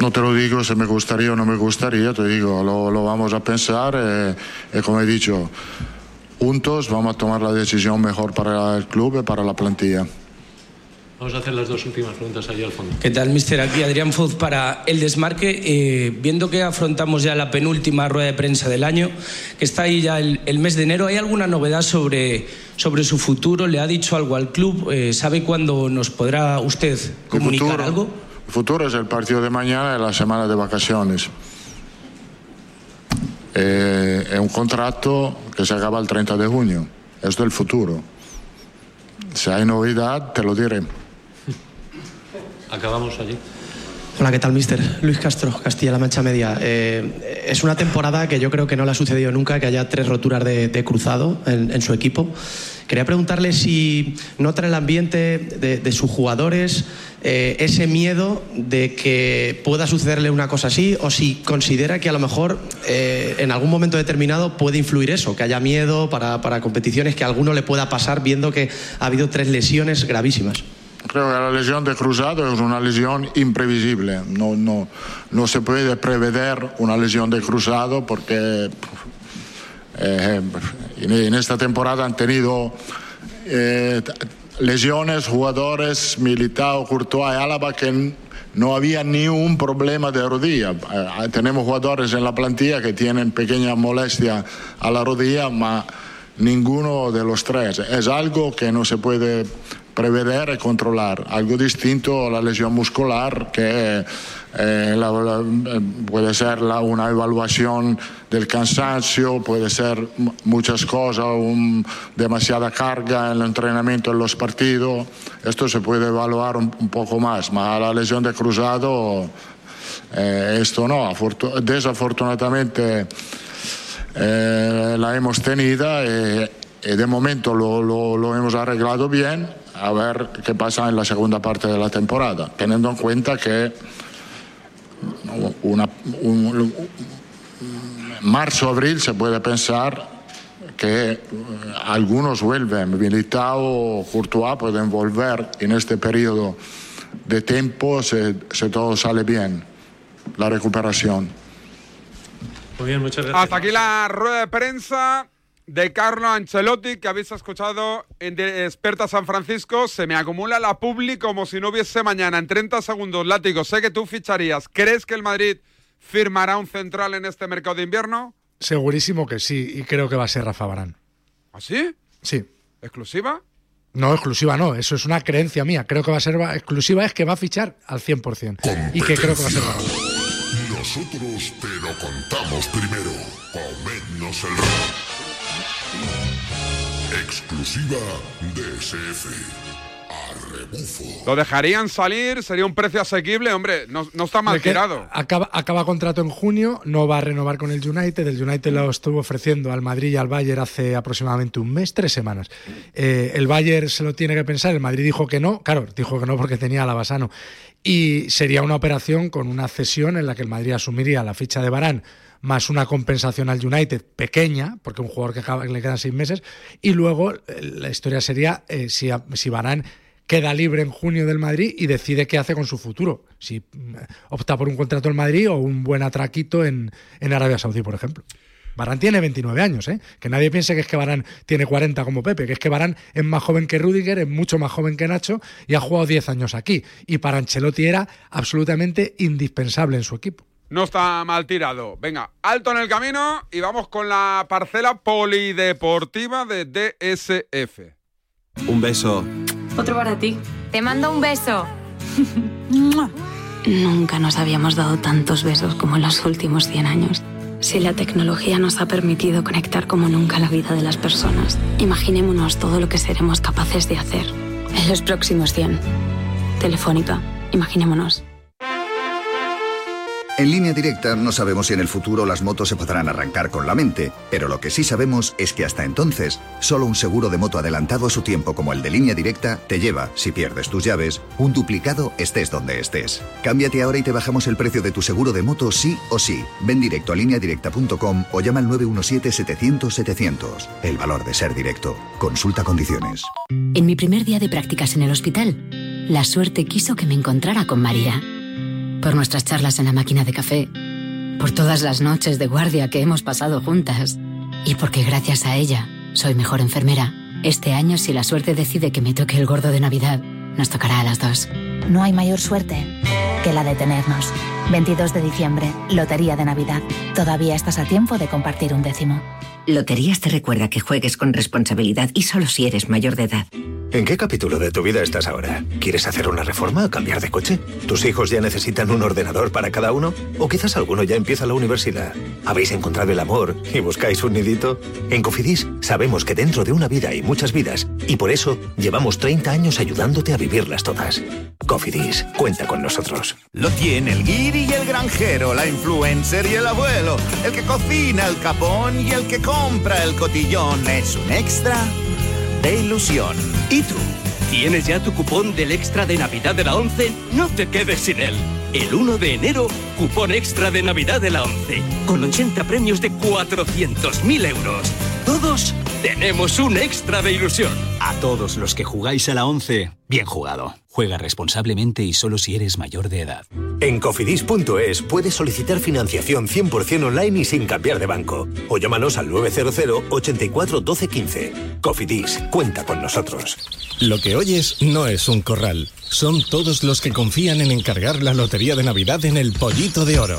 No te lo digo si me gustaría o no me gustaría, te digo, lo, lo vamos a pensar eh, y, como he dicho, juntos vamos a tomar la decisión mejor para el club y para la plantilla. Vamos a hacer las dos últimas preguntas allí al fondo. ¿Qué tal, mister? Aquí Adrián Foz para el desmarque. Eh, viendo que afrontamos ya la penúltima rueda de prensa del año, que está ahí ya el, el mes de enero, ¿hay alguna novedad sobre, sobre su futuro? ¿Le ha dicho algo al club? Eh, ¿Sabe cuándo nos podrá usted comunicar futuro, algo? El futuro es el partido de mañana y la semana de vacaciones. Eh, es un contrato que se acaba el 30 de junio. Esto es el futuro. Si hay novedad, te lo diré. Acabamos allí. Hola, ¿qué tal, mister? Luis Castro, Castilla-La Mancha Media. Eh, es una temporada que yo creo que no le ha sucedido nunca que haya tres roturas de, cruzado en, su equipo. Quería preguntarle si nota en el ambiente de, sus jugadores eh, ese miedo de que pueda sucederle una cosa así o si considera que a lo mejor eh, en algún momento determinado puede influir eso, que haya miedo para, competiciones, que alguno le pueda pasar viendo que ha habido tres lesiones gravísimas. Creo que la lesión de cruzado es una lesión imprevisible. No, no, no se puede prever una lesión de cruzado porque eh, en, esta temporada han tenido eh, lesiones jugadores Militao, Courtois y Álava que no había ni un problema de rodilla. Eh, tenemos jugadores en la plantilla que tienen pequeña molestia a la rodilla, ma ninguno de los tres. Es algo que no se puede prever y controlar. Algo distinto a la lesión muscular que eh, la- la- eh, puede ser la- una evaluación del cansancio, puede ser muchas cosas, un- demasiada carga en el entrenamiento, en los partidos. Esto se puede evaluar un, un poco más, pero la lesión de cruzado, eh, esto no. Afortu- desafortunadamente eh, la hemos tenido y, y de momento lo, lo- lo hemos arreglado bien. A ver qué pasa en la segunda parte de la temporada, teniendo en cuenta que una, un- marzo-abril se puede pensar que eh, algunos vuelven, Militao, Courtois pueden volver en este periodo de tiempo si, si todo sale bien, la recuperación. Muy bien, muchas gracias. Hasta aquí la rueda de prensa de Carlo Ancelotti que habéis escuchado en Desperta San Francisco. Se me acumula la publi como si no hubiese mañana. En 30 segundos, Látigo, sé que tú ficharías. ¿Crees que el Madrid firmará un central en este mercado de invierno? Segurísimo que sí, y creo que va a ser Rafa Barán. ¿Así? Sí. ¿Exclusiva? No, exclusiva no, eso es una creencia mía. Creo que va a ser va- exclusiva, es que va a fichar al 100%. Y que creo que va a ser Barán. Nosotros te lo contamos primero. Comednos el. Exclusiva DSF. A rebufo. ¿Lo dejarían salir? ¿Sería un precio asequible? Hombre, no, no está mal tirado. Acaba, acaba contrato en junio, no va a renovar con el United. El United lo estuvo ofreciendo al Madrid y al Bayern hace aproximadamente un mes, tres semanas. Eh, el Bayern se lo tiene que pensar, el Madrid dijo que no, claro, dijo que no porque tenía a Lavasano. Y sería una operación con una cesión en la que el Madrid asumiría la ficha de Barán más una compensación al United pequeña, porque un jugador que, acaba- le quedan seis meses, y luego eh, la historia sería eh, si, si Varane queda libre en junio del Madrid y decide qué hace con su futuro. Si mm, opta por un contrato en Madrid o un buen atraquito en, en Arabia Saudí, por ejemplo. Barán tiene 29 años, ¿eh? Que nadie piense que es que Barán tiene 40 como Pepe, que es que Barán es más joven que Rudiger, es mucho más joven que Nacho y ha jugado 10 años aquí. Y para Ancelotti era absolutamente indispensable en su equipo. No está mal tirado. Venga, alto en el camino y vamos con la parcela polideportiva de DSF. Un beso. Otro para ti. Te mando un beso. Nunca nos habíamos dado tantos besos como en los últimos 100 años. Si la tecnología nos ha permitido conectar como nunca la vida de las personas, imaginémonos todo lo que seremos capaces de hacer en los próximos 100. Telefónica, imaginémonos. En línea directa no sabemos si en el futuro las motos se podrán arrancar con la mente, pero lo que sí sabemos es que hasta entonces, solo un seguro de moto adelantado a su tiempo como el de línea directa te lleva, si pierdes tus llaves, un duplicado estés donde estés. Cámbiate ahora y te bajamos el precio de tu seguro de moto sí o sí. Ven directo a lineadirecta.com o llama al 917-700-700. El valor de ser directo. Consulta condiciones. En mi primer día de prácticas en el hospital, la suerte quiso que me encontrara con María. Por nuestras charlas en la máquina de café, por todas las noches de guardia que hemos pasado juntas y porque gracias a ella soy mejor enfermera. Este año, si la suerte decide que me toque el gordo de Navidad, nos tocará a las dos. No hay mayor suerte que la de tenernos. 22 de diciembre, Lotería de Navidad. Todavía estás a tiempo de compartir un décimo. Loterías te recuerda que juegues con responsabilidad y solo si eres mayor de edad. ¿En qué capítulo de tu vida estás ahora? ¿Quieres hacer una reforma o cambiar de coche? ¿Tus hijos ya necesitan un ordenador para cada uno? ¿O quizás alguno ya empieza la universidad? ¿Habéis encontrado el amor y buscáis un nidito? En Cofidis sabemos que dentro de una vida hay muchas vidas y por eso llevamos 30 años ayudándote a vivirlas todas. Cofidis, cuenta con nosotros. Lo tiene el guiri y el granjero, la influencer y el abuelo, el que cocina el capón y el que compra el cotillón. Es un extra de ilusión. ¿Y tú? ¿Tienes ya tu cupón del extra de Navidad de la 11? No te quedes sin él. El 1 de enero, cupón extra de Navidad de la 11, con 80 premios de 400.000 euros. Todos tenemos un extra de ilusión. A todos los que jugáis a la 11, bien jugado. Juega responsablemente y solo si eres mayor de edad. En cofidis.es puedes solicitar financiación 100% online y sin cambiar de banco. O llámanos al 900 84 12 15. Cofidis, cuenta con nosotros. Lo que oyes no es un corral. Son todos los que confían en encargar la lotería de Navidad en el Pollito de Oro.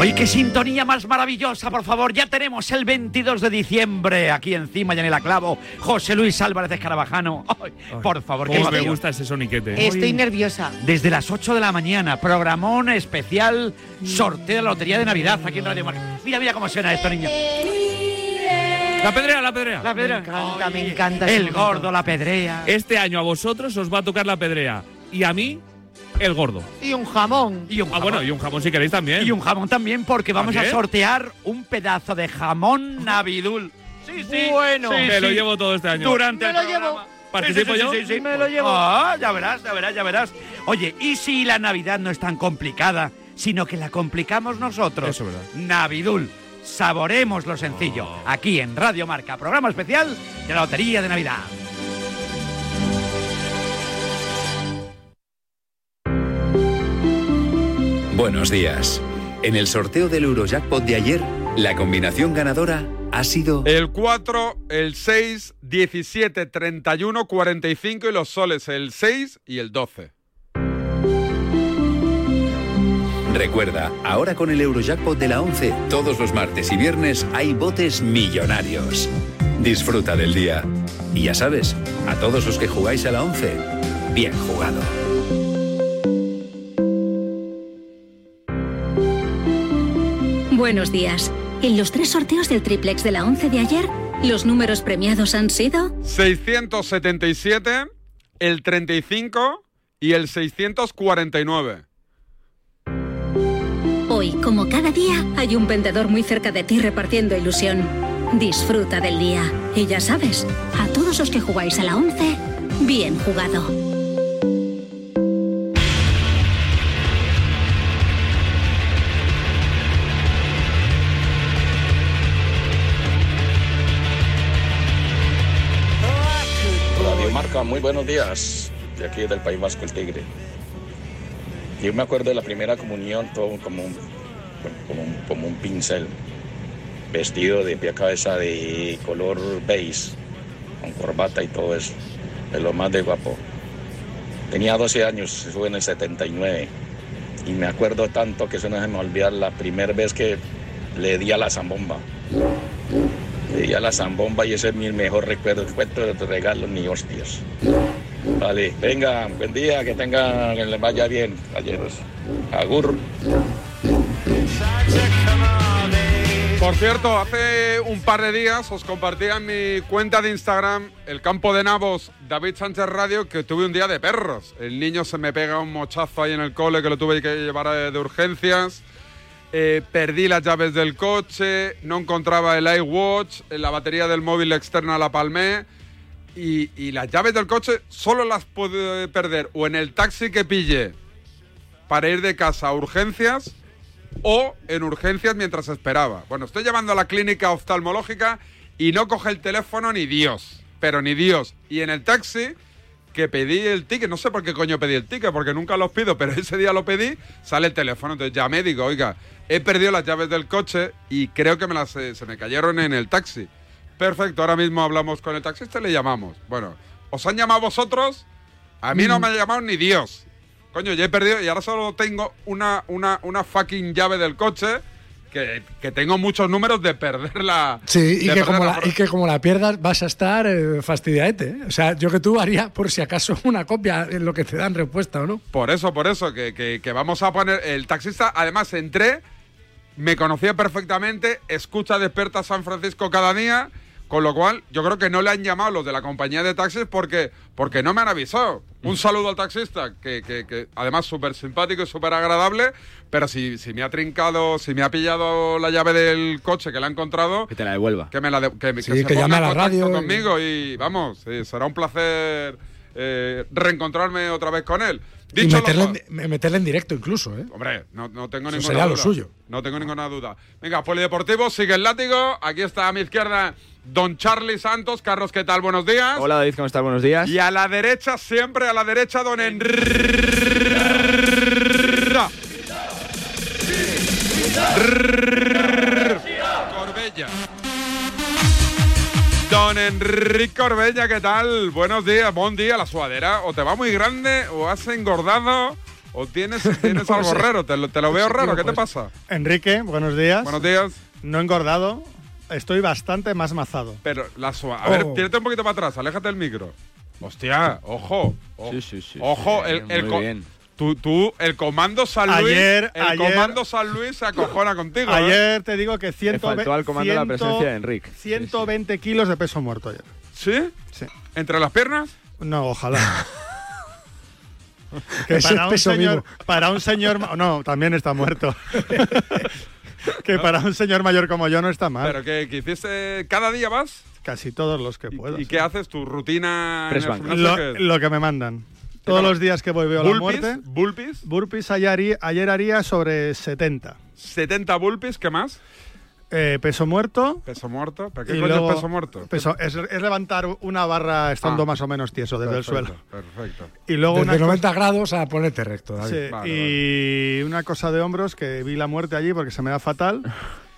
Hoy qué sintonía más maravillosa, por favor. Ya tenemos el 22 de diciembre aquí encima, ya en el clavo. José Luis Álvarez Escarabajano. Ay, por favor, Cómo me gusta ese soniquete. Estoy nerviosa. Desde las 8 de la mañana, programón especial, sorteo de la Lotería de Navidad aquí en Radio Marca. Mira, mira cómo suena esto, niño. La pedrea, la pedrea. La pedrea. Me encanta, me encanta. El momento. gordo, la pedrea. Este año a vosotros os va a tocar la pedrea. Y a mí, el gordo. Y un jamón. Y un Ah, bueno, y un jamón si queréis también. Y un jamón también, porque vamos a sortear un pedazo de jamón Navidul. Sí, sí. Bueno. Sí, Me lo llevo todo este año. Durante Me el lo programa. llevo. ¿Participo Sí, yo? sí, sí. Me lo llevo. Ah, ya verás, ya verás, ya verás. Oye, ¿y si la Navidad no es tan complicada, sino que la complicamos nosotros? Eso es verdad. Navidul. Saboremos lo sencillo. Aquí en Radio Marca, programa especial de la Lotería de Navidad. Buenos días. En el sorteo del Eurojackpot de ayer, la combinación ganadora ha sido El 4, el 6, 17, 31, 45 y los soles el 6 y el 12. Recuerda, ahora con el Eurojackpot de la 11, todos los martes y viernes hay botes millonarios. Disfruta del día. Y ya sabes, a todos los que jugáis a la 11, bien jugado. Buenos días. En los tres sorteos del triplex de la 11 de ayer, los números premiados han sido 677, el 35 y el 649. Hoy, como cada día, hay un vendedor muy cerca de ti repartiendo ilusión. Disfruta del día. Y ya sabes, a todos los que jugáis a la 11, bien jugado. Muy buenos días. De aquí del País Vasco, el Tigre. Yo me acuerdo de la primera comunión, todo como un, como un, pincel, vestido de pie a cabeza de color beige, con corbata y todo eso. De lo más de guapo. Tenía 12 años, fue en el 79. Y me acuerdo tanto que eso no se me olvida la primera vez que le di a la zambomba. Di a la zambomba y ese es mi mejor recuerdo. Todo de regalo ni hostias. Vale, venga, buen día, que tengan, que les vaya bien, caballeros. Agur. Por cierto, hace un par de días os compartía en mi cuenta de Instagram el campo de Navos David Sánchez Radio que tuve un día de perros. El niño se me pega un mochazo ahí en el cole que lo tuve que llevar eh, de urgencias. Eh, perdí las llaves del coche, no encontraba el iWatch, eh, la batería del móvil externa la palmé y, las llaves del coche solo las pude perder o en el taxi que pille para ir de casa a urgencias o en urgencias mientras esperaba. Bueno, estoy llamando a la clínica oftalmológica y no coge el teléfono ni Dios, pero ni Dios. Y en el taxi que pedí el ticket, no sé por qué coño pedí el ticket, porque nunca los pido, pero ese día lo pedí, sale el teléfono, entonces llamé y digo, oiga, he perdido las llaves del coche y creo que me las, eh, se me cayeron en el taxi. Perfecto, ahora mismo hablamos con el taxista y le llamamos. Bueno, ¿os han llamado vosotros? A mí no me ha llamado ni Dios. Coño, ya he perdido y ahora solo tengo una, una, una fucking llave del coche que, que tengo muchos números de perderla. Sí, y que, como la, y que como la pierdas vas a estar eh, fastidiaete. ¿eh? O sea, yo que tú haría por si acaso una copia en lo que te dan respuesta o no. Por eso, por eso, que, que- que vamos a poner. El taxista, además, entré, me conocía perfectamente, escucha Desperta San Francisco cada día, con lo cual yo creo que no le han llamado los de la compañía de taxis porque, porque no me han avisado. Un saludo al taxista, que, que- que además súper simpático y súper agradable, pero si, si me ha trincado, si me ha pillado la llave del coche que la ha encontrado, Que te la devuelva. que me la de- que, me- Sí, que se que ponga llame a la radio y- conmigo y vamos, sí, será un placer eh, reencontrarme otra vez con él. Y Dicho lo meterle, en, meterle en directo incluso, ¿eh? Hombre, no, no tengo Eso ninguna sería duda. lo suyo. No tengo ninguna duda. Venga, Polideportivo, sigue el látigo. Aquí está a mi izquierda Don Charlie Santos. Carlos, ¿qué tal? Buenos días. Hola David, ¿cómo estás? Buenos días. Y a la derecha, siempre a la derecha, Don Enrique. Corbella. Don Enrique Corbella, ¿qué tal? Buenos días, buen día. La suadera, o te va muy grande, o has engordado, o tienes, tienes No algo sé. raro. Te lo, te lo veo Sí, raro. ¿Qué te pasa? Enrique, buenos días. Buenos días. No he engordado, estoy bastante más mazado. Pero la suadera. A ver, Oh. tírate un poquito para atrás, aléjate del micro. Hostia, ojo. o- Sí, sí, sí, Ojo, sí, el, el muy bien. Tú, tú, el comando San Luis. Ayer- el ayer- comando San Luis se acojona contigo. ¿eh? Ayer te digo que 100, faltó al comando la presencia de Enrique. 120 kilos de peso muerto ayer. ¿Sí? Sí. ¿Entre las piernas? No, ojalá. que para un, peso señor, vivo. para un señor... No, también está muerto. que para un señor mayor como yo no está mal. ¿Pero que, que hiciste cada día vas? Casi todos los que puedo. ¿Y qué haces? ¿Tu rutina en el Lo, que me mandan. Todos los días que voy veo la ¿Bulpis? muerte. ¿Bulpis? Burpees ayer haría sobre 70. 70 bulpis, ¿qué más? Eh, peso muerto. Peso muerto. ¿Pero qué y coño luego- es peso muerto? peso- es, es levantar una barra estando Ah. más o menos tieso desde Perfecto, el suelo. Perfecto. Y luego Desde una, co- 90 grados a ponerte recto, David. sí, Vale, y una cosa de hombros que vi la muerte allí porque se me da fatal.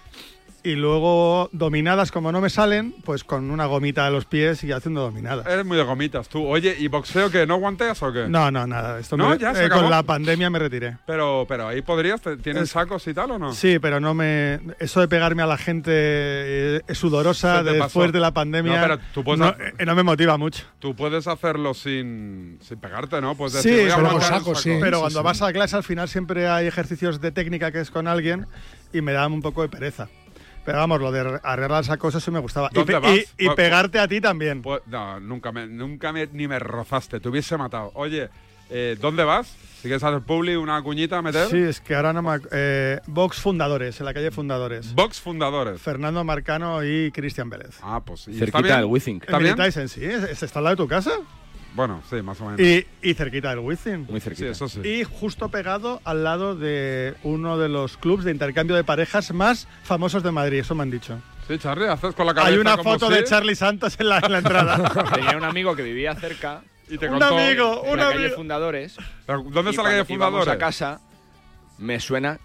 Y luego dominadas como no me salen, pues con una gomita de los pies y haciendo dominadas. Eres muy de gomitas tú. Oye, ¿y boxeo qué? ¿No guanteas o qué? No, no, nada. Esto No, me- ya se eh, acabó. con la pandemia me retiré. Pero, pero ahí podrías, ¿tienen Es- sacos y tal o no? Sí, pero no me. Eso de pegarme a la gente eh, es sudorosa después pasó. de la pandemia. No, pero tú puedes no, hacer- eh, no me motiva mucho. Tú puedes hacerlo sin, sin pegarte, ¿no? Pues Sí, decir, a pero, saco, sí. pero cuando vas a clase al final siempre hay ejercicios de técnica que es con alguien y me da un poco de pereza. Pero vamos, lo de arreglar esa cosa sí me gustaba. Y, ¿Dónde pe- vas? y- y pegarte a ti también. Pues, no, nunca, me, nunca me, ni me rozaste, te hubiese matado. Oye, eh, ¿dónde vas? Si quieres hacer publi, una cuñita a meter. Sí, es que ahora no me. Eh, Vox Fundadores, en la calle Fundadores. Vox Fundadores. Fernando Marcano y Cristian Vélez. Ah, pues. ¿y Cerquita del Withink. ¿Está En bien? Sí, es- es- está al lado de tu casa. Bueno, sí, más o menos. Y, y cerquita del Wizzing. Muy sí, cerquita. eso sí. Y justo pegado al lado de uno de los clubs de intercambio de parejas más famosos de Madrid, eso me han dicho. Sí, Charlie, haces con la cabeza Hay una como foto sí, de Charlie Santos en la, en la entrada. Tenía un amigo que vivía cerca, Y te un contó- amigo, en un la calle amigo. Fundadores. ¿Dónde está la calle Fundadores? a casa, me suena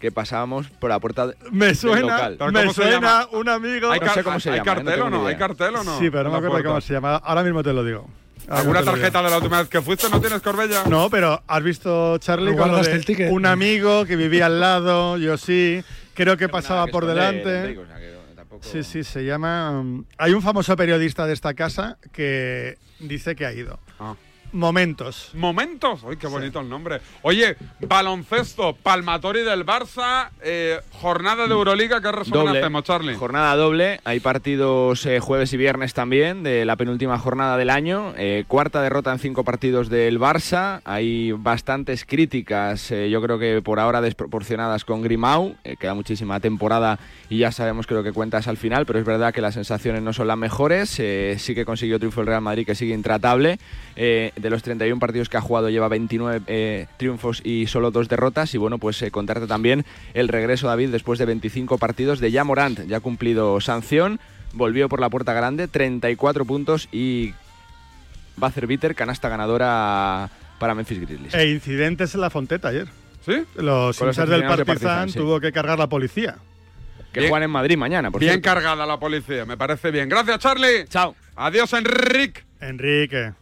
que pasábamos por la puerta de- Me del suena, local. Me ¿cómo se suena un amigo. ¿Hay, No sé cómo se ¿hay llama, eh, no cartel o no? ¿Hay cartel o no? Sí, pero no me acuerdo puerta. cómo se llama. Ahora mismo te lo digo. ¿Alguna tarjeta de la última vez que fuiste no tienes Corbella? No, pero has visto Charlie un amigo que vivía al lado, yo sí, creo que pasaba por delante. Enrique, o sea, que tampoco- Sí, sí, se llama. um, hay un famoso periodista de esta casa que dice que ha ido. Ah. Momentos. Momentos. Uy, qué bonito el nombre. Oye, baloncesto, Palmatori del Barça, eh, jornada de Euroliga, ¿qué resumen Doble. hacemos, Charlie? Jornada doble. Hay partidos eh, jueves y viernes también de la penúltima jornada del año. Eh, cuarta derrota en cinco partidos del Barça. Hay bastantes críticas, eh, yo creo que por ahora desproporcionadas con Grimau. Eh, queda muchísima temporada y ya sabemos que lo que cuentas al final, pero es verdad que las sensaciones no son las mejores. Eh, sí que consiguió triunfo el Real Madrid, que sigue intratable. Eh, de los 31 partidos que ha jugado lleva 29 eh, triunfos y solo dos derrotas. Y bueno, pues eh, contarte también el regreso, David, después de 25 partidos de ya Morant. Ya ha cumplido sanción, volvió por la puerta grande, 34 puntos y Buzzer Bitter, canasta ganadora para Memphis Grizzlies. E incidentes en la Fonteta ayer. ¿Sí? Los hinchas del de Partizan sí. tuvo que cargar la policía. Que juegan en Madrid mañana, por Bien cierto. cargada la policía, me parece bien. Gracias, Charlie. Chao. Adiós, Enrique. Enrique.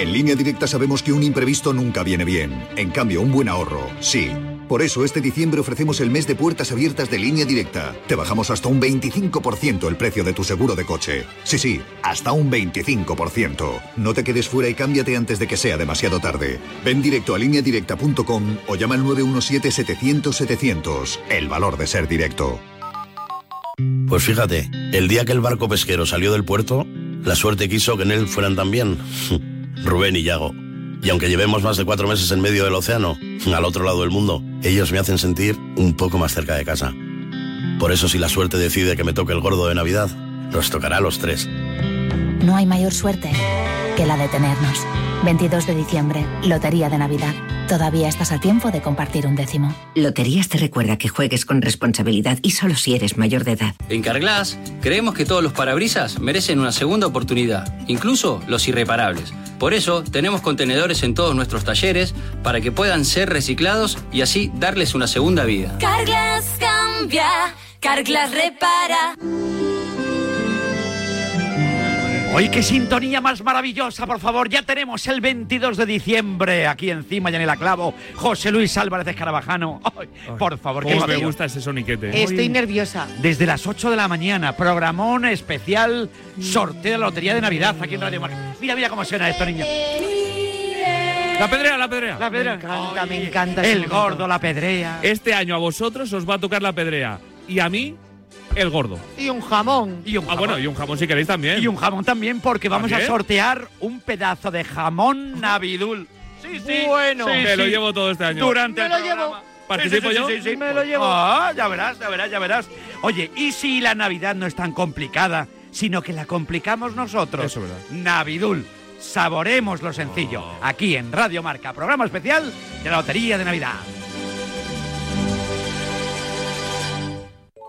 En línea directa sabemos que un imprevisto nunca viene bien. En cambio, un buen ahorro, sí. Por eso este diciembre ofrecemos el mes de puertas abiertas de línea directa. Te bajamos hasta un 25% el precio de tu seguro de coche. Sí, sí, hasta un 25%. No te quedes fuera y cámbiate antes de que sea demasiado tarde. Ven directo a lineadirecta.com o llama al 917-700-700. El valor de ser directo. Pues fíjate, el día que el barco pesquero salió del puerto, la suerte quiso que en él fueran también Rubén y Yago. Y aunque llevemos más de cuatro meses en medio del océano, al otro lado del mundo, ellos me hacen sentir un poco más cerca de casa. Por eso si la suerte decide que me toque el gordo de Navidad, nos tocará a los tres. No hay mayor suerte que la de tenernos. 22 de diciembre, Lotería de Navidad. Todavía estás a tiempo de compartir un décimo. Loterías te recuerda que juegues con responsabilidad y solo si eres mayor de edad. En Carglass creemos que todos los parabrisas merecen una segunda oportunidad, incluso los irreparables. Por eso tenemos contenedores en todos nuestros talleres para que puedan ser reciclados y así darles una segunda vida. Carglass cambia, Carglass repara. Hoy qué sintonía más maravillosa, por favor. Ya tenemos el 22 de diciembre aquí encima, ya en el clavo. José Luis Álvarez Escarabajano. Ay, por favor, qué Cómo me gusta ese soniquete. Estoy nerviosa. Desde las 8 de la mañana, programón especial, sorteo de la Lotería de Navidad aquí en Radio Marca. Mira, mira cómo suena esto, niño. La pedrea, la pedrea. La pedrea. Me encanta, me encanta. El gordo, la pedrea. Este año a vosotros os va a tocar la pedrea. Y a mí, el gordo. Y un jamón. Y un Ah, bueno, y un jamón si queréis también. Y un jamón también, porque vamos a sortear un pedazo de jamón Navidul. Sí, sí. Bueno. sí, Me lo llevo todo este año. Durante Me el lo programa. llevo. ¿Participo Sí, sí, yo? sí, sí, sí. Me lo llevo. Ah, ya verás, ya verás, ya verás. Oye, ¿y si la Navidad no es tan complicada, sino que la complicamos nosotros? Eso es verdad. Navidul. Saboremos lo sencillo. Aquí en Radio Marca, programa especial de la Lotería de Navidad.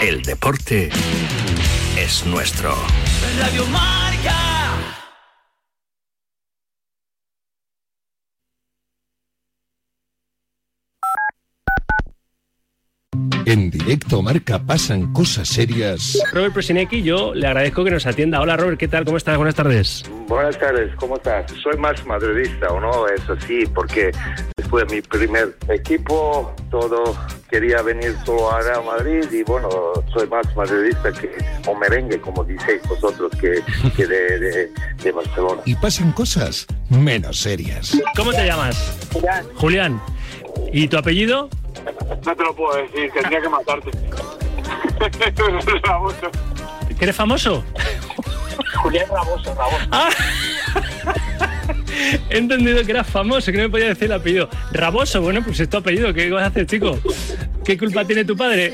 El deporte es nuestro. Radio Marca. En directo marca pasan cosas serias. Robert Presinecki, yo le agradezco que nos atienda. Hola Robert, ¿qué tal? ¿Cómo estás? Buenas tardes. Buenas tardes, ¿cómo estás? Soy más madridista, ¿o no? Es así, porque fue mi primer equipo, todo quería venir solo a Real Madrid y bueno, soy más madridista que, o merengue, como dices vosotros, que, que de, de- de Barcelona. Y pasan cosas menos serias. ¿Cómo te llamas? Julián. Julián. ¿Y tu apellido? No te lo puedo decir, tendría que matarte. Raboso. ¿Que eres famoso? Julián Raboso, Raboso. He entendido que era famoso, que no me podía decir el apellido. Raboso, bueno, pues es tu apellido. ¿Qué vas a hacer, chico? ¿Qué culpa tiene tu padre?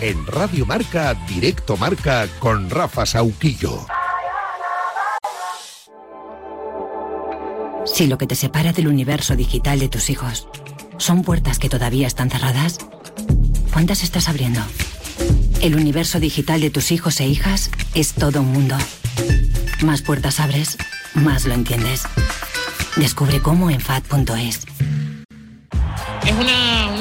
En Radio Marca, Directo Marca con Rafa Sauquillo. Si lo que te separa del universo digital de tus hijos son puertas que todavía están cerradas, ¿cuántas estás abriendo? El universo digital de tus hijos e hijas es todo un mundo. Más puertas abres, más lo entiendes. Descubre cómo en FAD.es. Es una,